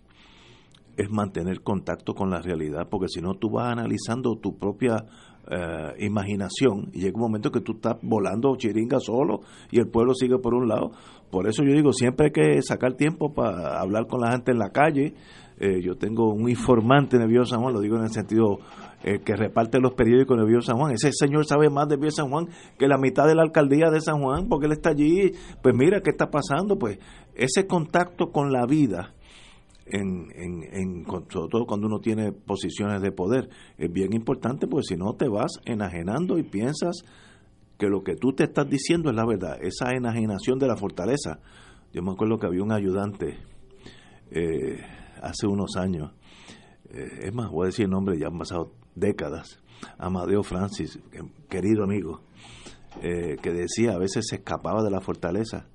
es mantener contacto con la realidad, porque si no tú vas analizando tu propia eh, imaginación y llega un momento que tú estás volando chiringa solo y el pueblo sigue por un lado. Por eso yo digo, siempre hay que sacar tiempo para hablar con la gente en la calle. Eh, yo tengo un informante en el Vío San Juan, lo digo en el sentido eh, que reparte los periódicos en el Vío San Juan. Ese señor sabe más de Vío San Juan que la mitad de la alcaldía de San Juan, porque él está allí. Pues mira, ¿qué está pasando? Pues ese contacto con la vida en, en, sobre todo cuando uno tiene posiciones de poder, es bien importante porque si no te vas enajenando y piensas que lo que tú te estás diciendo es la verdad. Esa enajenación de la fortaleza. Yo me acuerdo que había un ayudante eh, hace unos años, eh, es más, voy a decir el nombre, ya han pasado décadas, Amadeo Francis, querido amigo, eh, que decía a veces se escapaba de la fortaleza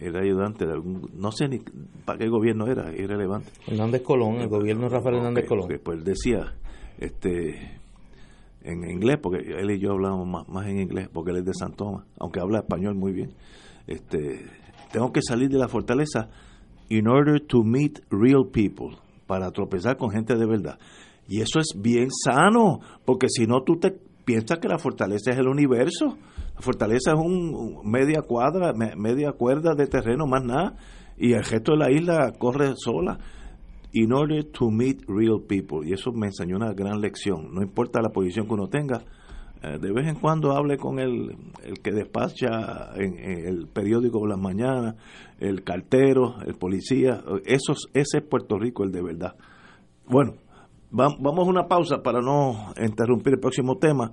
era ayudante de algún, no sé ni para qué gobierno era, irrelevante. Hernández Colón, el gobierno de Rafael Hernández Colón. pues decía, este, en inglés, porque él y yo hablamos más, más en inglés, porque él es de San Tomás, aunque habla español muy bien. Este, tengo que salir de la fortaleza in order to meet real people, para tropezar con gente de verdad. Y eso es bien sano, porque si no tú te piensas que la fortaleza es el universo Fortaleza es un media cuadra, media cuerda de terreno, más nada, y el resto de la isla corre sola. In order to meet real people, y eso me enseñó una gran lección. No importa la posición que uno tenga, eh, de vez en cuando hable con el, que despacha en, el periódico por las mañanas, el cartero, el policía. Eso, ese es Puerto Rico, el de verdad. Bueno, Vamos a una pausa para no interrumpir el próximo tema,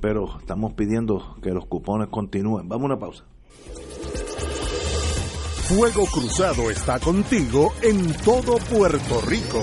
pero estamos pidiendo que los cupones continúen. Vamos a una pausa. Fuego Cruzado está contigo en todo Puerto Rico.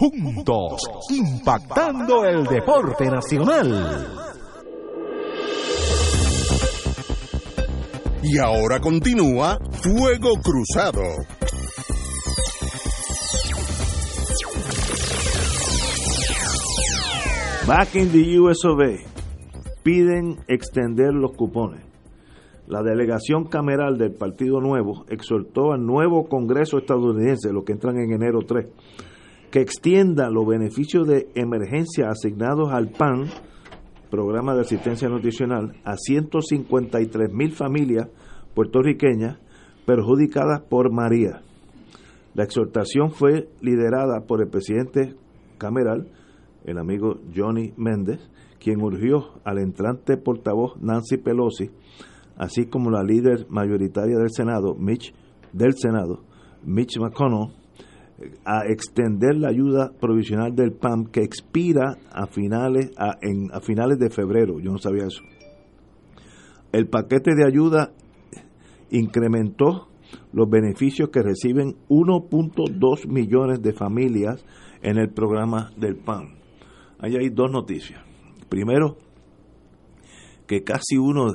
juntos, impactando el deporte nacional. Y ahora continúa Fuego Cruzado. Back in the US of A, piden extender los cupones. La delegación cameral del Partido Nuevo exhortó al nuevo Congreso estadounidense, lo que entran en enero 3, que extienda los beneficios de emergencia asignados al PAN, Programa de Asistencia Nutricional, a 153 mil familias puertorriqueñas perjudicadas por María. La exhortación fue liderada por el presidente cameral, el amigo Johnny Méndez, quien urgió al entrante portavoz Nancy Pelosi, así como la líder mayoritaria del Senado, Mitch, del Senado, Mitch McConnell, a extender la ayuda provisional del PAM que expira a finales a, en, a finales de febrero. Yo no sabía eso. El paquete de ayuda incrementó los beneficios que reciben 1.2 millones de familias en el programa del PAN. Ahí hay dos noticias. Primero, que casi uno,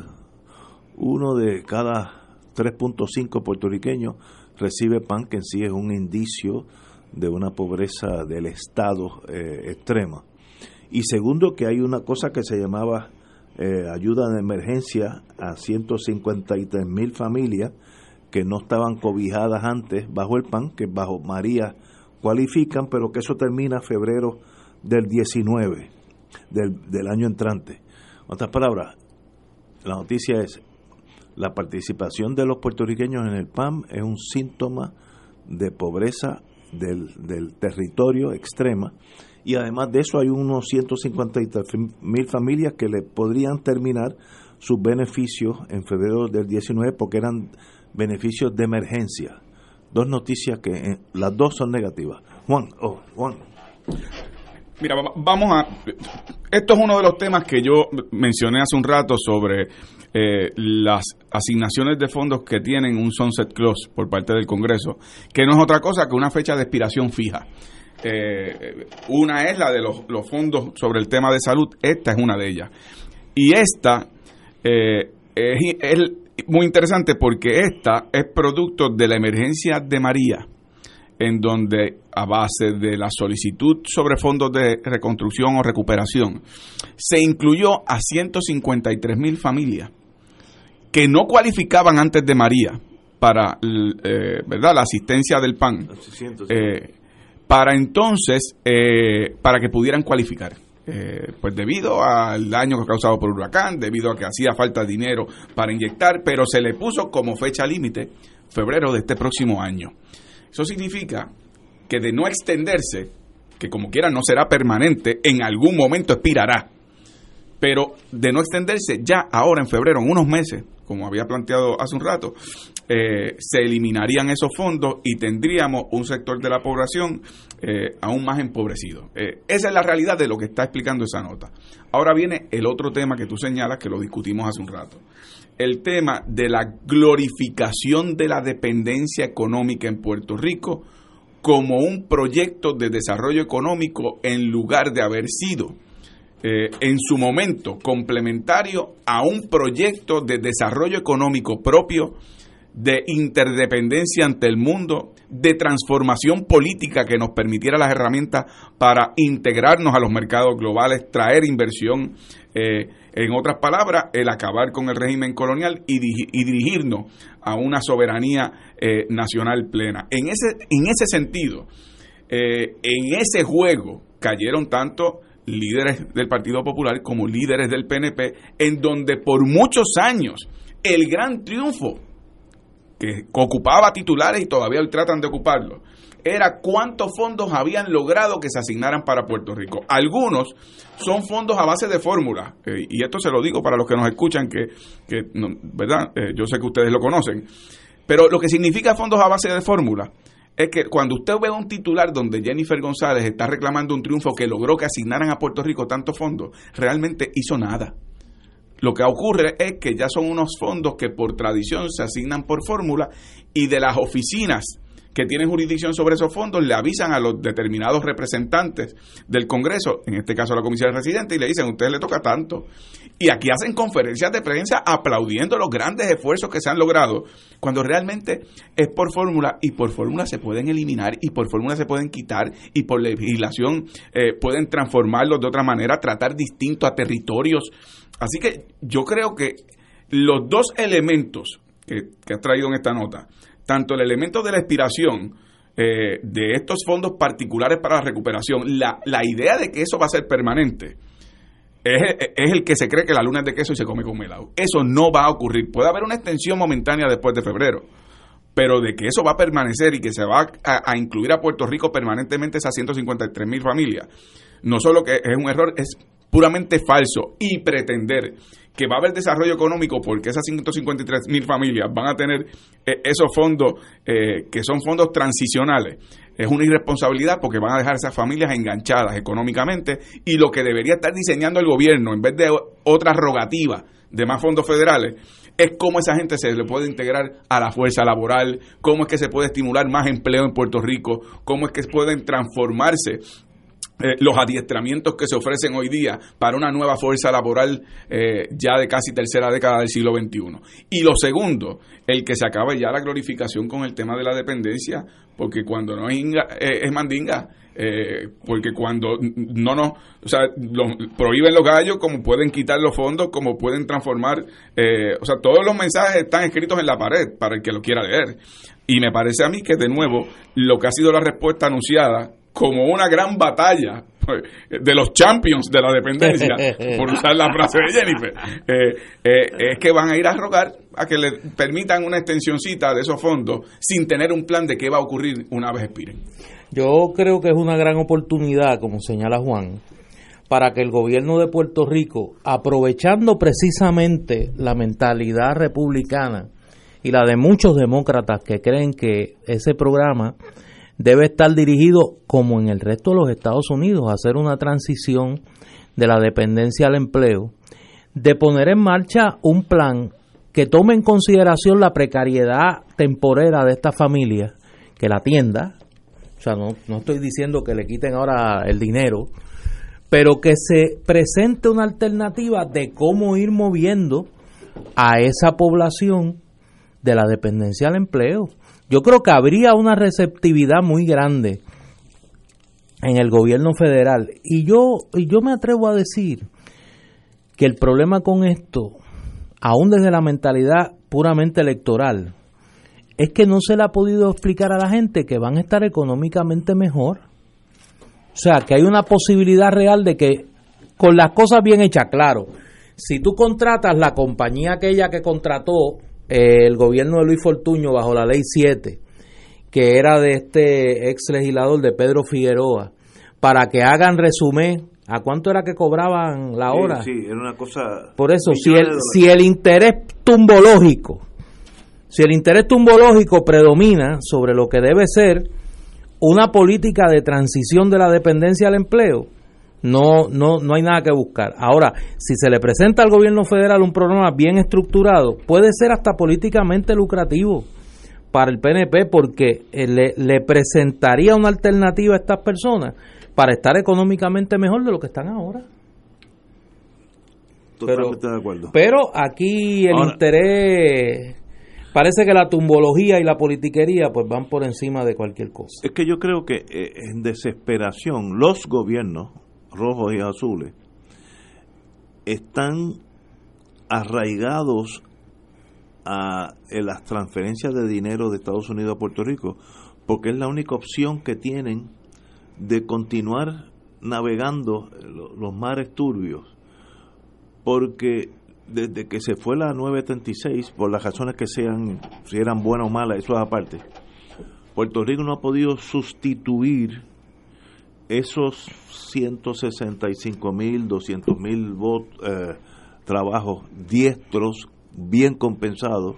uno de cada 3.5 puertorriqueños recibe PAN, que en sí es un indicio de una pobreza del Estado eh, extrema. Y segundo, que hay una cosa que se llamaba eh, ayuda de emergencia a 153 mil familias que no estaban cobijadas antes bajo el PAN, que bajo María cualifican, pero que eso termina febrero del 19, del, del año entrante. En otras palabras, la noticia es, la participación de los puertorriqueños en el PAM es un síntoma de pobreza del, del territorio extrema y además de eso hay unos 153 mil familias que le podrían terminar sus beneficios en febrero del 19 porque eran beneficios de emergencia. Dos noticias que eh, las dos son negativas. Juan, oh, Juan. Mira, vamos a... Esto es uno de los temas que yo mencioné hace un rato sobre eh, las asignaciones de fondos que tienen un sunset clause por parte del Congreso, que no es otra cosa que una fecha de expiración fija. Eh, una es la de los, los, fondos sobre el tema de salud, esta es una de ellas. Y esta eh, es, es muy interesante porque esta es producto de la emergencia de María en donde a base de la solicitud sobre fondos de reconstrucción o recuperación se incluyó a 153 mil familias que no cualificaban antes de María para eh, verdad la asistencia del PAN eh, para entonces eh, para que pudieran cualificar pues debido al daño causado por el huracán, debido a que hacía falta dinero para inyectar, pero se le puso como fecha límite febrero de este próximo año. Eso significa que de no extenderse, que como quiera no será permanente, en algún momento expirará. Pero de no extenderse, ya ahora en febrero, en unos meses, como había planteado hace un rato, eh, se eliminarían esos fondos y tendríamos un sector de la población eh, aún más empobrecido. Eh, esa es la realidad de lo que está explicando esa nota. Ahora viene el otro tema que tú señalas, que lo discutimos hace un rato. el tema de la glorificación de la dependencia económica en Puerto Rico como un proyecto de desarrollo económico en lugar de haber sido eh, en su momento complementario a un proyecto de desarrollo económico propio, de interdependencia ante el mundo, de transformación política que nos permitiera las herramientas para integrarnos a los mercados globales, traer inversión, eh, en otras palabras, el acabar con el régimen colonial y, dirigirnos a una soberanía eh, nacional plena. En ese, en ese sentido, en ese juego cayeron tanto líderes del Partido Popular como líderes del PNP, en donde por muchos años el gran triunfo que ocupaba titulares y todavía hoy tratan de ocuparlo, era cuántos fondos habían logrado que se asignaran para Puerto Rico. Algunos son fondos a base de fórmula, eh, y esto se lo digo para los que nos escuchan, que, ¿verdad? Eh, yo sé que ustedes lo conocen, pero lo que significa fondos a base de fórmula es que cuando usted ve un titular donde Jennifer González está reclamando un triunfo que logró que asignaran a Puerto Rico tantos fondos, realmente hizo nada. Lo que ocurre es que ya son unos fondos que por tradición se asignan por fórmula y de las oficinas que tienen jurisdicción sobre esos fondos le avisan a los determinados representantes del Congreso, en este caso la Comisión de Residentes, y le dicen, a usted le toca tanto. Y aquí hacen conferencias de prensa aplaudiendo los grandes esfuerzos que se han logrado, cuando realmente es por fórmula y por fórmula se pueden eliminar y por fórmula se pueden quitar y por legislación eh, pueden transformarlos de otra manera, tratar distinto a territorios. Así que yo creo que los dos elementos que, has traído en esta nota, tanto el elemento de la expiración eh, de estos fondos particulares para la recuperación, la, la idea de que eso va a ser permanente, es, el que se cree que la luna es de queso y se come con melado. Eso no va a ocurrir. Puede haber una extensión momentánea después de febrero, pero de que eso va a permanecer y que se va a, a incluir a Puerto Rico permanentemente esas 153 mil familias, no solo que es un error, es puramente falso y pretender que va a haber desarrollo económico porque esas 153 mil familias van a tener eh, esos fondos eh, que son fondos transicionales. Es una irresponsabilidad porque van a dejar esas familias enganchadas económicamente y lo que debería estar diseñando el gobierno en vez de otra rogativa de más fondos federales es cómo esa gente se le puede integrar a la fuerza laboral, cómo es que se puede estimular más empleo en Puerto Rico, cómo es que pueden transformarse eh, los adiestramientos que se ofrecen hoy día para una nueva fuerza laboral eh, ya de casi tercera década del siglo XXI. Y lo segundo, el que se acabe ya la glorificación con el tema de la dependencia, porque cuando no es, eh, es mandinga, porque cuando no nos, o sea, prohíben los gallos, como pueden quitar los fondos, como pueden transformar, o sea, todos los mensajes están escritos en la pared para el que lo quiera leer. Y me parece a mí que de nuevo lo que ha sido la respuesta anunciada como una gran batalla pues, de los champions de la dependencia, <laughs> por usar la frase de Jennifer, eh, eh, es que van a ir a rogar a que le permitan una extensioncita de esos fondos sin tener un plan de qué va a ocurrir una vez expiren. Yo creo que es una gran oportunidad, como señala Juan, para que el gobierno de Puerto Rico, aprovechando precisamente la mentalidad republicana y la de muchos demócratas que creen que ese programa debe estar dirigido, como en el resto de los Estados Unidos, a hacer una transición de la dependencia al empleo, de poner en marcha un plan que tome en consideración la precariedad temporera de esta familia, que la atienda, o sea, no, no estoy diciendo que le quiten ahora el dinero, pero que se presente una alternativa de cómo ir moviendo a esa población de la dependencia al empleo yo creo que habría una receptividad muy grande en el gobierno federal. Y yo, y yo me atrevo a decir que el problema con esto, aún desde la mentalidad puramente electoral, es que no se le ha podido explicar a la gente que van a estar económicamente mejor. O sea, que hay una posibilidad real de que con las cosas bien hechas, claro, si tú contratas la compañía aquella que contrató el gobierno de Luis Fortuño bajo la ley 7, que era de este ex legislador de Pedro Figueroa, para que hagan resumen ¿A cuánto era que cobraban la hora? Sí, era una cosa. Por eso, si el, si el interés tumbológico, si el interés tumbológico predomina sobre lo que debe ser una política de transición de la dependencia al empleo, no, no, no hay nada que buscar. Ahora, si se le presenta al gobierno federal un programa bien estructurado, puede ser hasta políticamente lucrativo para el PNP porque eh, le, le presentaría una alternativa a estas personas para estar económicamente mejor de lo que están ahora. Totalmente de acuerdo. Pero aquí el Ahora- interés, parece que la tumbología y la politiquería pues van por encima de cualquier cosa. Es que yo creo que eh, en desesperación los gobiernos rojos y azules están arraigados a las transferencias de dinero de Estados Unidos a Puerto Rico porque es la única opción que tienen de continuar navegando lo- los mares turbios porque desde que se fue la 936 por las razones que sean si eran buenas o malas eso es aparte Puerto Rico no ha podido sustituir esos 165 mil, 200 mil eh, trabajos diestros, bien compensados.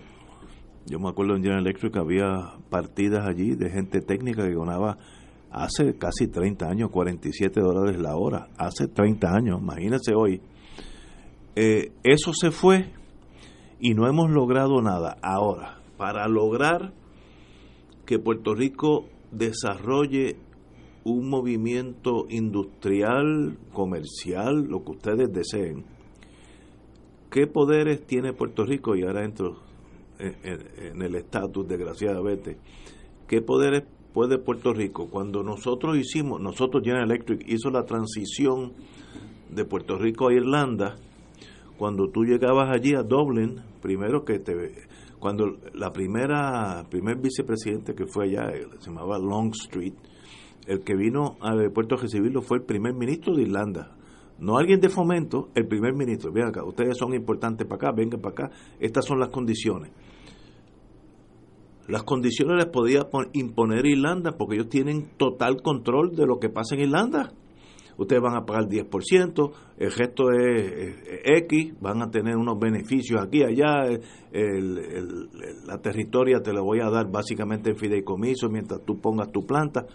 Yo me acuerdo en General Electric había partidas allí de gente técnica que ganaba hace casi 30 años, 47 dólares la hora, hace 30 años, imagínense hoy. Eh, eso se fue y no hemos logrado nada. Ahora, para lograr que Puerto Rico desarrolle un movimiento industrial, comercial, lo que ustedes deseen. ¿Qué poderes tiene Puerto Rico? Y ahora entro en, el estatus, desgraciadamente. ¿Qué poderes puede Puerto Rico? Cuando nosotros hicimos, nosotros General Electric hizo la transición de Puerto Rico a Irlanda, cuando tú llegabas allí a Dublin, primero que te cuando la primera primer vicepresidente que fue allá eh, se llamaba Longstreet el que vino al aeropuerto a recibirlo fue el primer ministro de Irlanda. No alguien de fomento el primer ministro. Ven acá ustedes son importantes para acá vengan para acá. Estas son las condiciones. Las condiciones las podía pon- imponer Irlanda porque ellos tienen total control de lo que pasa en Irlanda. Ustedes van a pagar 10%, el resto es, X, van a tener unos beneficios aquí, allá, la territoria te la voy a dar básicamente en fideicomiso mientras tú pongas tu planta,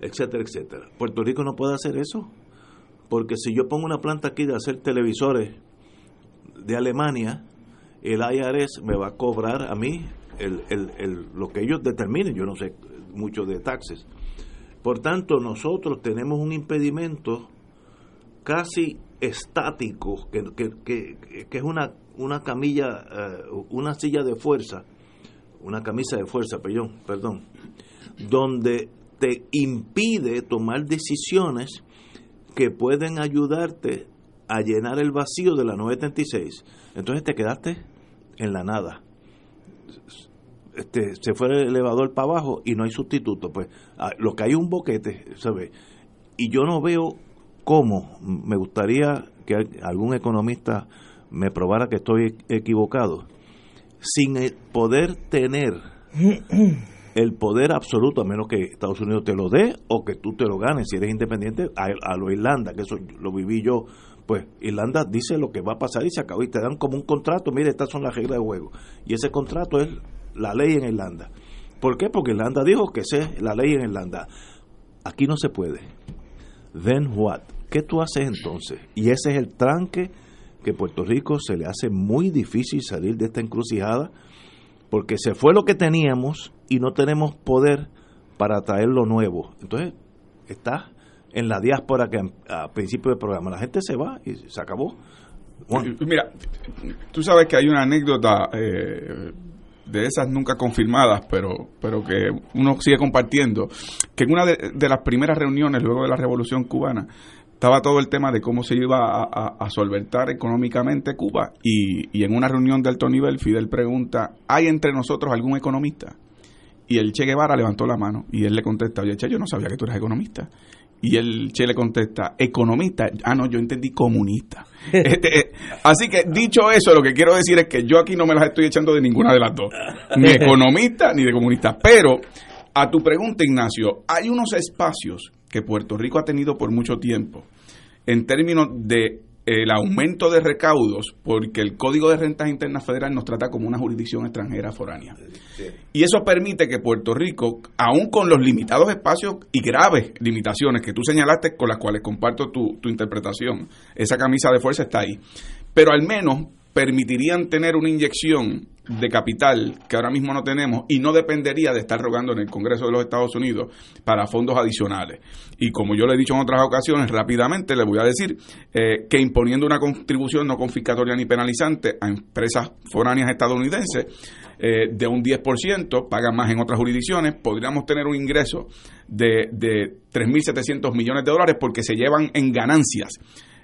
etcétera, etcétera. Puerto Rico no puede hacer eso, porque si yo pongo una planta aquí de hacer televisores de Alemania, el IRS me va a cobrar a mí el, el- el- lo que ellos determinen, yo no sé mucho de taxes. Por tanto, nosotros tenemos un impedimento casi estático, que, que- que- que es una, una camilla, eh, una silla de fuerza, una camisa de fuerza, perdón, perdón, donde te impide tomar decisiones que pueden ayudarte a llenar el vacío de la 936. Entonces te quedaste en la nada este, se fue el elevador para abajo y no hay sustituto. Pues ah, lo que hay un boquete, ¿sabe? Y yo no veo cómo, me gustaría que al- algún economista me probara que estoy equivocado, sin poder tener <clears throat> el poder absoluto, a menos que Estados Unidos te lo dé o que tú te lo ganes si eres independiente, a, lo Irlanda, que eso lo viví yo. Pues Irlanda dice lo que va a pasar y se acabó. Y te dan como un contrato, mire, estas son las reglas de juego. Y ese contrato es la ley en Irlanda. ¿Por qué? Porque Irlanda dijo que esa es la ley en Irlanda. Aquí no se puede. Then what? ¿Qué tú haces entonces? Y ese es el tranque que Puerto Rico se le hace muy difícil salir de esta encrucijada porque se fue lo que teníamos y no tenemos poder para traer lo nuevo. Entonces, está en la diáspora que a principio del programa la gente se va y se acabó. Juan. Mira, tú sabes que hay una anécdota eh, de esas nunca confirmadas, pero, pero que uno sigue compartiendo, que en una de las primeras reuniones luego de la Revolución Cubana estaba todo el tema de cómo se iba a, a- a solventar económicamente Cuba y, y en una reunión de alto nivel Fidel pregunta, ¿hay entre nosotros algún economista? Y el Che Guevara levantó la mano y él le contesta, oye Che, yo no sabía que tú eras economista. Y el Che le contesta, economista, ah no, yo entendí comunista. <laughs> Este, eh, así que dicho eso, lo que quiero decir es que yo aquí no me las estoy echando de ninguna de las dos, ni <laughs> economista ni de comunista. Pero a tu pregunta, Ignacio, hay unos espacios que Puerto Rico ha tenido por mucho tiempo en términos de el aumento de recaudos porque el Código de Rentas Internas Federal nos trata como una jurisdicción extranjera foránea. Y eso permite que Puerto Rico, aún con los limitados espacios y graves limitaciones que tú señalaste con las cuales comparto tu, tu interpretación, esa camisa de fuerza está ahí, pero al menos permitirían tener una inyección de capital que ahora mismo no tenemos y no dependería de estar rogando en el Congreso de los Estados Unidos para fondos adicionales. Y como yo le he dicho en otras ocasiones, rápidamente le voy a decir eh, que imponiendo una contribución no confiscatoria ni penalizante a empresas foráneas estadounidenses eh, de un 10%, pagan más en otras jurisdicciones, podríamos tener un ingreso de, de 3.700 millones de dólares porque se llevan en ganancias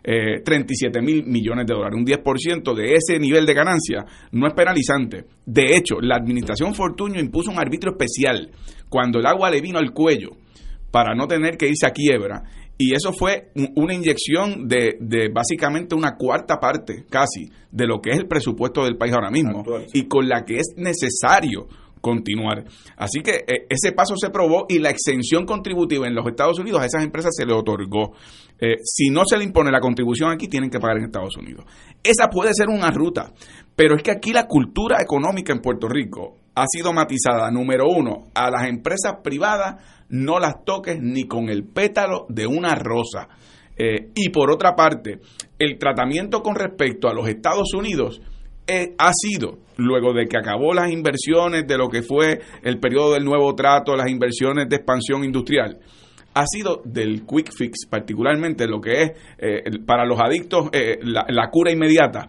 eh, 37 mil millones de dólares. Un 10% de ese nivel de ganancia no es penalizante. De hecho, la administración Fortuño impuso un arbitrio especial cuando el agua le vino al cuello para no tener que irse a quiebra. Y eso fue una inyección de, de, básicamente una cuarta parte, casi, de lo que es el presupuesto del país ahora mismo. Y con la que es necesario continuar. Así que eh, ese paso se probó y la exención contributiva en los Estados Unidos a esas empresas se le otorgó. Eh, si no se le impone la contribución aquí, tienen que pagar en Estados Unidos. Esa puede ser una ruta, pero es que aquí la cultura económica en Puerto Rico ha sido matizada, número uno, a las empresas privadas no las toques ni con el pétalo de una rosa. Eh, y por otra parte, el tratamiento con respecto a los Estados Unidos eh, ha sido, luego de que acabó las inversiones de lo que fue el periodo del nuevo trato, las inversiones de expansión industrial, ha sido del quick fix, particularmente lo que es eh, para los adictos eh, la, cura inmediata,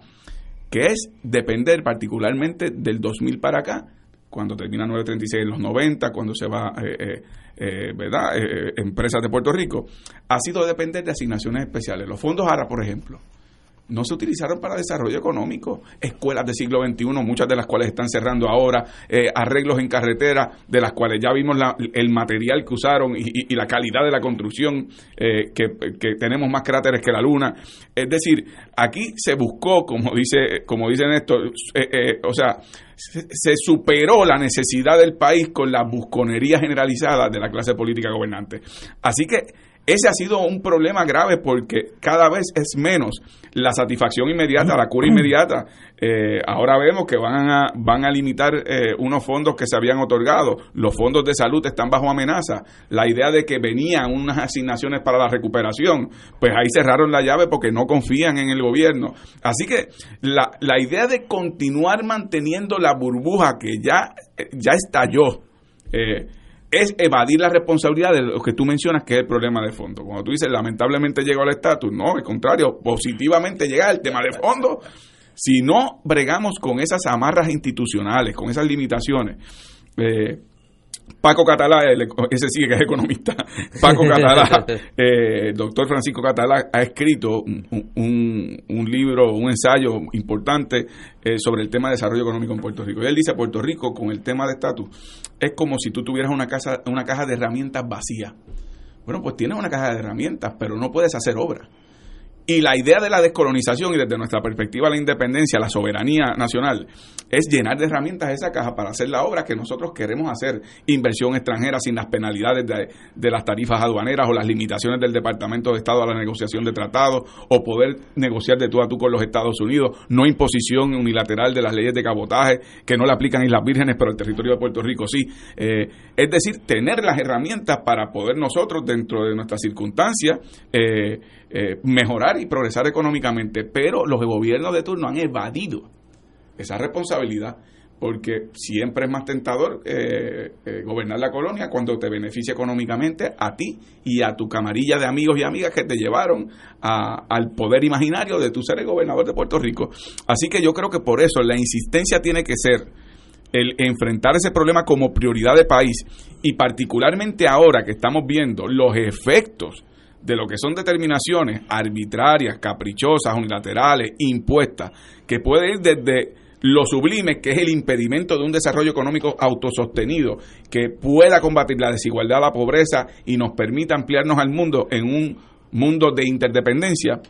que es depender particularmente del 2000 para acá, cuando termina 936 en los 90, cuando se va, ¿verdad?, empresas de Puerto Rico, ha sido depender de asignaciones especiales. Los fondos ARA, por ejemplo, no se utilizaron para desarrollo económico. Escuelas del siglo XXI, muchas de las cuales están cerrando ahora, eh, arreglos en carretera, de las cuales ya vimos el material que usaron y, la calidad de la construcción, eh, que, tenemos más cráteres que la luna. Es decir, aquí se buscó, como dice, como dice Néstor, eh, o sea, se, superó la necesidad del país con la busconería generalizada de la clase política gobernante. Así que ese ha sido un problema grave porque cada vez es menos la satisfacción inmediata, la cura inmediata. Eh, ahora vemos que van a, van a limitar eh, unos fondos que se habían otorgado. Los fondos de salud están bajo amenaza. La idea de que venían unas asignaciones para la recuperación, pues ahí cerraron la llave porque no confían en el gobierno. Así que la, la idea de continuar manteniendo la burbuja que ya, ya estalló, eh, es evadir la responsabilidad de lo que tú mencionas que es el problema de fondo. Cuando tú dices lamentablemente llegó al estatus, no, al contrario, positivamente llega el tema de fondo. Si no bregamos con esas amarras institucionales, con esas limitaciones, eh, Paco Catalá, ese sí que es economista, <laughs> Paco Catalá, eh, el doctor Francisco Catalá ha escrito un, un, libro, un ensayo importante eh, sobre el tema de desarrollo económico en Puerto Rico. Y él dice, Puerto Rico con el tema de estatus es como si tú tuvieras una, casa, una caja de herramientas vacía. Bueno, pues tienes una caja de herramientas, pero no puedes hacer obra. Y la idea de la descolonización y desde nuestra perspectiva la independencia, la soberanía nacional, es llenar de herramientas esa caja para hacer la obra que nosotros queremos hacer. Inversión extranjera sin las penalidades de, las tarifas aduaneras o las limitaciones del Departamento de Estado a la negociación de tratados o poder negociar de tú a tú con los Estados Unidos, no imposición unilateral de las leyes de cabotaje que no le aplican Islas Vírgenes, pero el territorio de Puerto Rico sí. Eh, es decir, tener las herramientas para poder nosotros, dentro de nuestras circunstancias, eh, eh, mejorar y progresar económicamente, pero los gobiernos de turno han evadido esa responsabilidad porque siempre es más tentador eh, eh, gobernar la colonia cuando te beneficia económicamente a ti y a tu camarilla de amigos y amigas que te llevaron al poder imaginario de tu ser el gobernador de Puerto Rico. Así que yo creo que por eso la insistencia tiene que ser el enfrentar ese problema como prioridad de país y particularmente ahora que estamos viendo los efectos de lo que son determinaciones arbitrarias, caprichosas, unilaterales, impuestas, que puede ir desde lo sublime, que es el impedimento de un desarrollo económico autosostenido, que pueda combatir la desigualdad, la pobreza y nos permita ampliarnos al mundo en un mundo de interdependencia,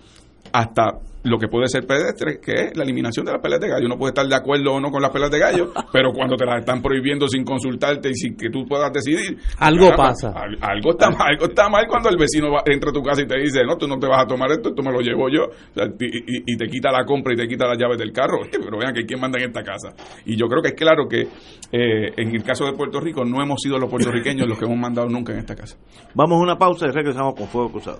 hasta lo que puede ser pedestre, que es la eliminación de las peleas de gallo. Uno puede estar de acuerdo o no con las peleas de gallo, <laughs> pero cuando te las están prohibiendo sin consultarte y sin que tú puedas decidir, algo pasa. algo está mal, algo está mal cuando el vecino entra a tu casa y te dice, no, tú no te vas a tomar esto, tú me lo llevo yo, y, te quita la compra y te quita las llaves del carro. <laughs> Pero vean que quién manda en esta casa. Y yo creo que es claro que eh, en el caso de Puerto Rico no hemos sido los puertorriqueños los que hemos mandado nunca en esta casa. Vamos a una pausa y regresamos con Fuego Cruzado.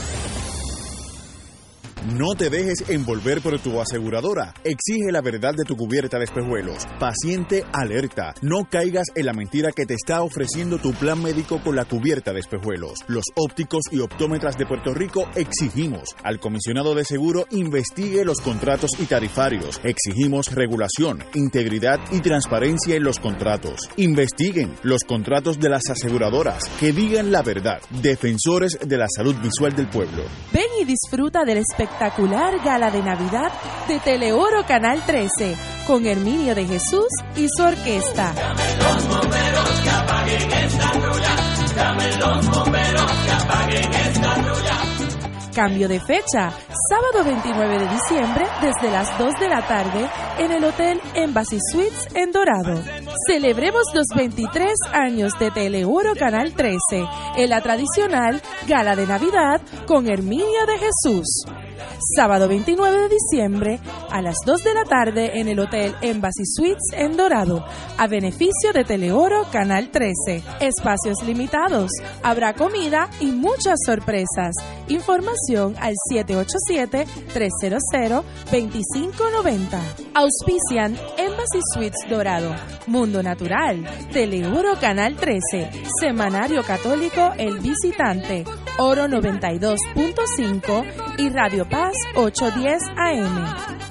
No te dejes envolver por tu aseguradora. Exige la verdad de tu cubierta de espejuelos. Paciente alerta. No caigas en la mentira que te está ofreciendo tu plan médico con la cubierta de espejuelos. Los ópticos y optómetras de Puerto Rico exigimos al comisionado de seguro investigue los contratos y tarifarios. Exigimos regulación, integridad y transparencia en los contratos. Investiguen los contratos de las aseguradoras. Que digan la verdad. Defensores de la salud visual del pueblo. Ven y disfruta del espectáculo espectacular gala de Navidad de Teleoro Canal 13 con Herminio de Jesús y su orquesta. Cambio de fecha, sábado 29 de diciembre desde las 2 de la tarde en el Hotel Embassy Suites en Dorado. Celebremos los 23 años de Teleuro Canal 13 en la tradicional Gala de Navidad con Herminio de Jesús. Sábado 29 de diciembre a las 2 de la tarde en el Hotel Embassy Suites en Dorado, a beneficio de Teleoro Canal 13. Espacios limitados, habrá comida y muchas sorpresas. Información al 787-300-2590. Auspician Embassy Suites Dorado, Mundo Natural, Teleuro Canal 13, Semanario Católico El Visitante, Oro 92.5 y Radio Paz 810 AM.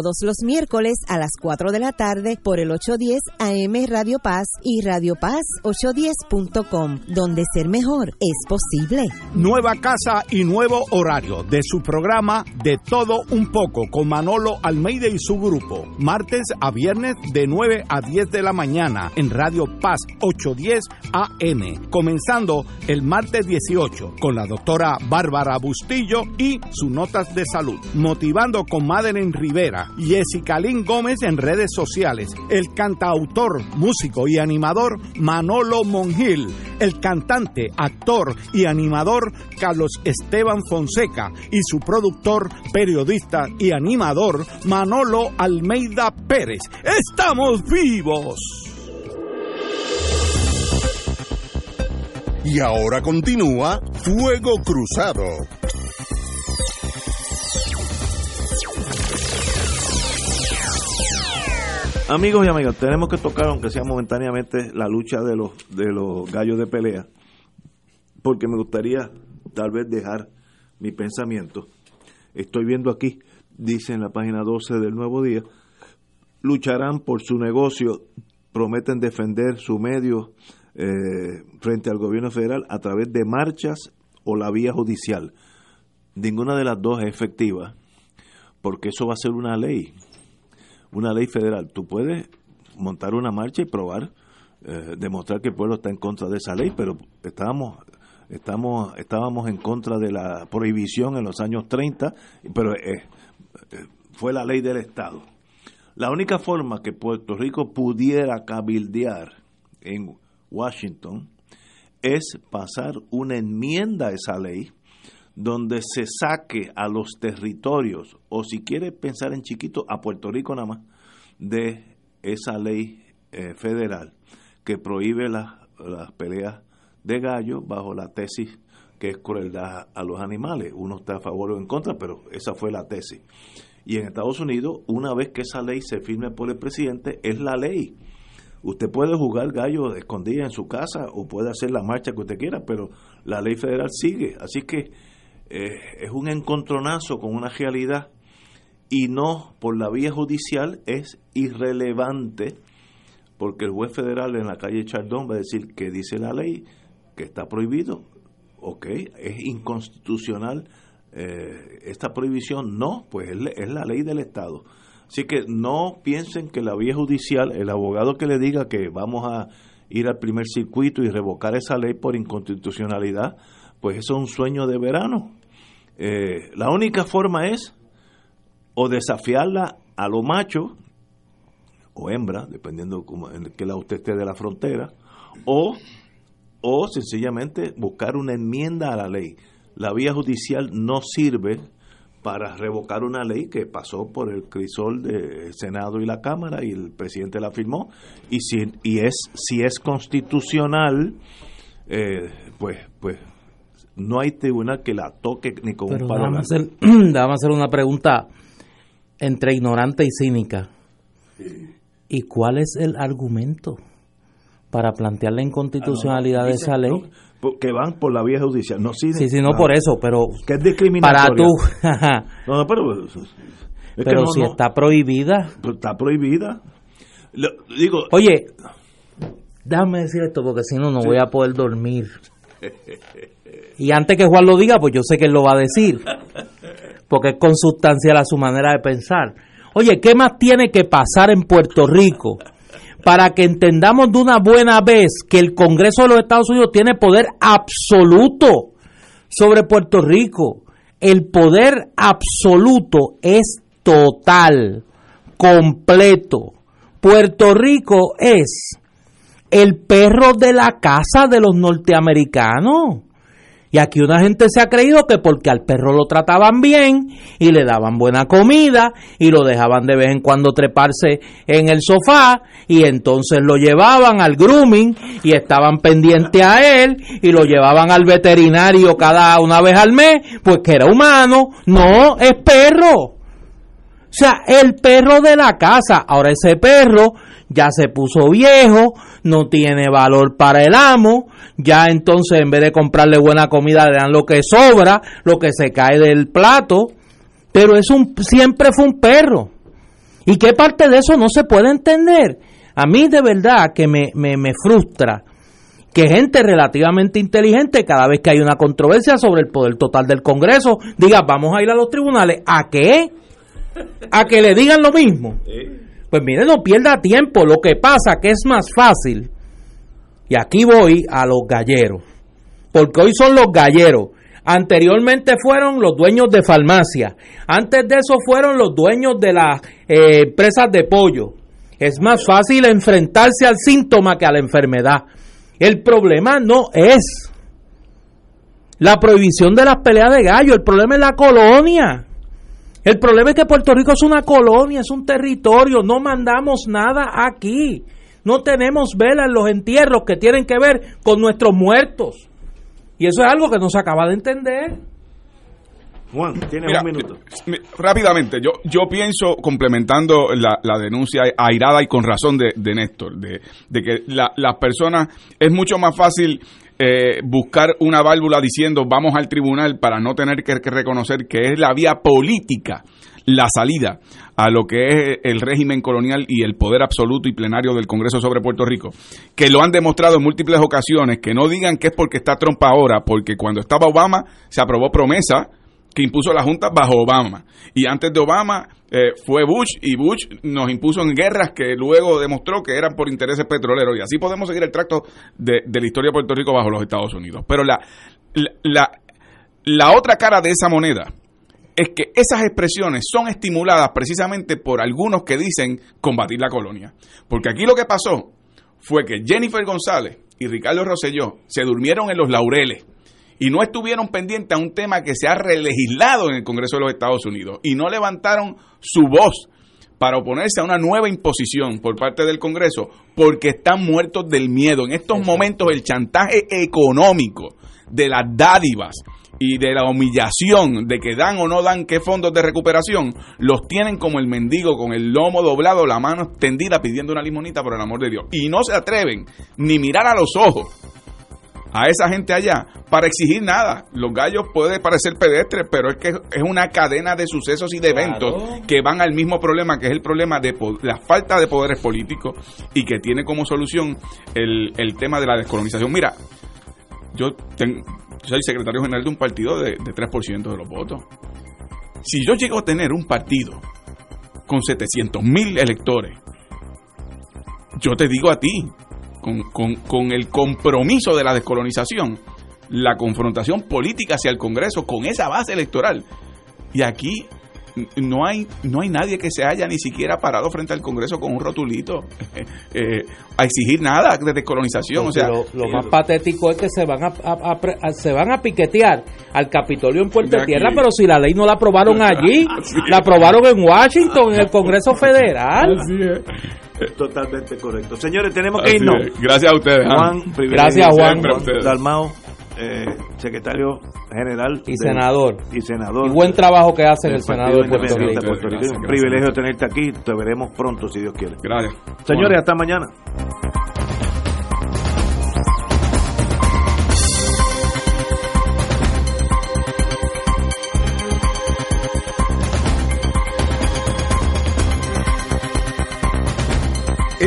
todos los miércoles a las 4 de la tarde por el 810 AM Radio Paz y Radio Paz 810.com, donde ser mejor es posible. Nueva casa y nuevo horario de su programa De Todo Un Poco con Manolo Almeida y su grupo. Martes a viernes de 9 a 10 de la mañana en Radio Paz 810 AM. Comenzando el martes 18 con la doctora Bárbara Bustillo y sus notas de salud. Motivando con Madeleine Rivera Jessica Lynn Gómez en redes sociales, el cantautor, músico y animador Manolo Mongil, el cantante, actor y animador Carlos Esteban Fonseca y su productor, periodista y animador Manolo Almeida Pérez. ¡Estamos vivos! Y ahora continúa Fuego Cruzado. Amigos y amigas, tenemos que tocar, aunque sea momentáneamente, la lucha de los, de los gallos de pelea, porque me gustaría tal vez dejar mi pensamiento. Estoy viendo aquí, dice en la página 12 del Nuevo Día, lucharán por su negocio, prometen defender su medio eh, frente al gobierno federal a través de marchas o la vía judicial. Ninguna de las dos es efectiva, porque eso va a ser una ley una ley federal. Tú puedes montar una marcha y probar, eh, demostrar que el pueblo está en contra de esa ley, pero estábamos estamos estábamos en contra de la prohibición en los años 30, pero eh, eh, fue la ley del Estado. La única forma que Puerto Rico pudiera cabildear en Washington es pasar una enmienda a esa ley donde se saque a los territorios, o si quiere pensar en chiquito, a Puerto Rico nada más, de esa ley eh, federal que prohíbe las peleas de gallo bajo la tesis que es crueldad a los animales. Uno está a favor o en contra, pero esa fue la tesis. Y en Estados Unidos, una vez que esa ley se firme por el presidente, es la ley. Usted puede jugar gallo escondida en su casa o puede hacer la marcha que usted quiera, pero la ley federal sigue. Así que es un encontronazo con una realidad y no por la vía judicial es irrelevante porque el juez federal en la calle Chardón va a decir que dice la ley que está prohibido. Ok, es inconstitucional eh, esta prohibición. No, pues es, es la ley del Estado. Así que no piensen que la vía judicial, el abogado que le diga que vamos a ir al primer circuito y revocar esa ley por inconstitucionalidad, pues eso es un sueño de verano. Eh, la única forma es o desafiarla a lo macho o hembra, dependiendo cómo, en qué lado usted esté de la frontera, o, o sencillamente buscar una enmienda a la ley. La vía judicial no sirve para revocar una ley que pasó por el crisol del Senado y la Cámara y el presidente la firmó y si y es si es constitucional eh, pues pues no hay tribunal que la toque ni con Pero un palo. déjame hacer, <clears throat> déjame hacer una pregunta entre ignorante y cínica. ¿Y cuál es el argumento para plantear la inconstitucionalidad de esa ley? que van por la vía judicial. No, sí, Sí, sí, no por eso, pero que es discriminatoria. para tú, <laughs> No, no, pero es <laughs> que pero no, si está prohibida. pues está prohibida. Lo- digo, Oye, déjame decir esto porque si no, no voy a poder dormir. <laughs> Y antes que Juan lo diga, pues yo sé que él lo va a decir. Porque es consustancial a su manera de pensar. Oye, ¿qué más tiene que pasar en Puerto Rico para que entendamos de una buena vez que el Congreso de los Estados Unidos tiene poder absoluto sobre Puerto Rico? El poder absoluto es total, completo. Puerto Rico es el perro de la casa de los norteamericanos. Y aquí una gente se ha creído que porque al perro lo trataban bien y le daban buena comida y lo dejaban de vez en cuando treparse en el sofá y entonces lo llevaban al grooming y estaban pendientes a él y lo llevaban al veterinario cada una vez al mes, pues que era humano. No, es perro. O sea, el perro de la casa. Ahora ese perro ya se puso viejo, no tiene valor para el amo, ya entonces en vez de comprarle buena comida le dan lo que sobra, lo que se cae del plato, pero es un siempre fue un perro. ¿Y qué parte de eso no se puede entender? A mí de verdad que me, me, me frustra que gente relativamente inteligente, cada vez que hay una controversia sobre el poder total del Congreso, diga, vamos a ir a los tribunales. ¿A qué? ¿A que le digan lo mismo? Pues mire, no pierda tiempo. Lo que pasa que es más fácil. Y aquí voy a los galleros. Porque hoy son los galleros. Anteriormente fueron los dueños de farmacia. Antes de eso fueron los dueños de las eh, empresas de pollo. Es más fácil enfrentarse al síntoma que a la enfermedad. El problema no es la prohibición de las peleas de gallo. El problema es la colonia. El problema es que Puerto Rico es una colonia, es un territorio, no mandamos nada aquí. No tenemos velas en los entierros que tienen que ver con nuestros muertos. Y eso es algo que no se acaba de entender. Juan, tienes Mira, un minuto. mi- Rápidamente, yo, yo pienso, complementando la, la denuncia airada y con razón de, de Néstor, de, de que la- las personas, es mucho más fácil eh, buscar una válvula diciendo vamos al tribunal para no tener que, reconocer que es la vía política la salida a lo que es el régimen colonial y el poder absoluto y plenario del Congreso sobre Puerto Rico, que lo han demostrado en múltiples ocasiones, que no digan que es porque está Trump ahora, porque cuando estaba Obama se aprobó promesa que impuso la Junta bajo Obama. Y antes de Obama eh, fue Bush y Bush nos impuso en guerras que luego demostró que eran por intereses petroleros. Y así podemos seguir el tracto de, la historia de Puerto Rico bajo los Estados Unidos. Pero la, la, la, la otra cara de esa moneda es que esas expresiones son estimuladas precisamente por algunos que dicen combatir la colonia. Porque aquí lo que pasó fue que Jennifer González y Ricardo Rosselló se durmieron en los laureles y no estuvieron pendientes a un tema que se ha relegislado en el Congreso de los Estados Unidos y no levantaron su voz para oponerse a una nueva imposición por parte del Congreso porque están muertos del miedo. En estos momentos el chantaje económico de las dádivas y de la humillación de que dan o no dan qué fondos de recuperación, los tienen como el mendigo con el lomo doblado, la mano extendida pidiendo una limonita por el amor de Dios. Y no se atreven ni mirar a los ojos a esa gente allá para exigir nada. Los gallos puede parecer pedestres, pero es que es una cadena de sucesos y de eventos que van al mismo problema, que es el problema de la falta de poderes políticos y que tiene como solución el, el tema de la descolonización. Mira, yo soy secretario general de un partido de, de 3% de los votos. Si yo llego a tener un partido con 700 mil electores, yo te digo a ti, con, con, con el compromiso de la descolonización, la confrontación política hacia el Congreso con esa base electoral. Y aquí no hay no hay nadie que se haya ni siquiera parado frente al Congreso con un rotulito <laughs> eh, a exigir nada de descolonización o sea lo, más patético es que se van a, se van a piquetear al Capitolio en Puerto Tierra pero si la ley no la aprobaron <laughs> allí la aprobaron en Washington en el Congreso <laughs> Federal Totalmente correcto. Señores, tenemos que irnos. Gracias a ustedes. ¿ah? Juan, Gracias, Juan. Dalmao, eh, secretario general y senador. Y senador. Y buen trabajo que hace en el Senado de Puerto Rico. Un privilegio tenerte aquí. Te veremos pronto, si Dios quiere. Gracias. Señores, hasta mañana.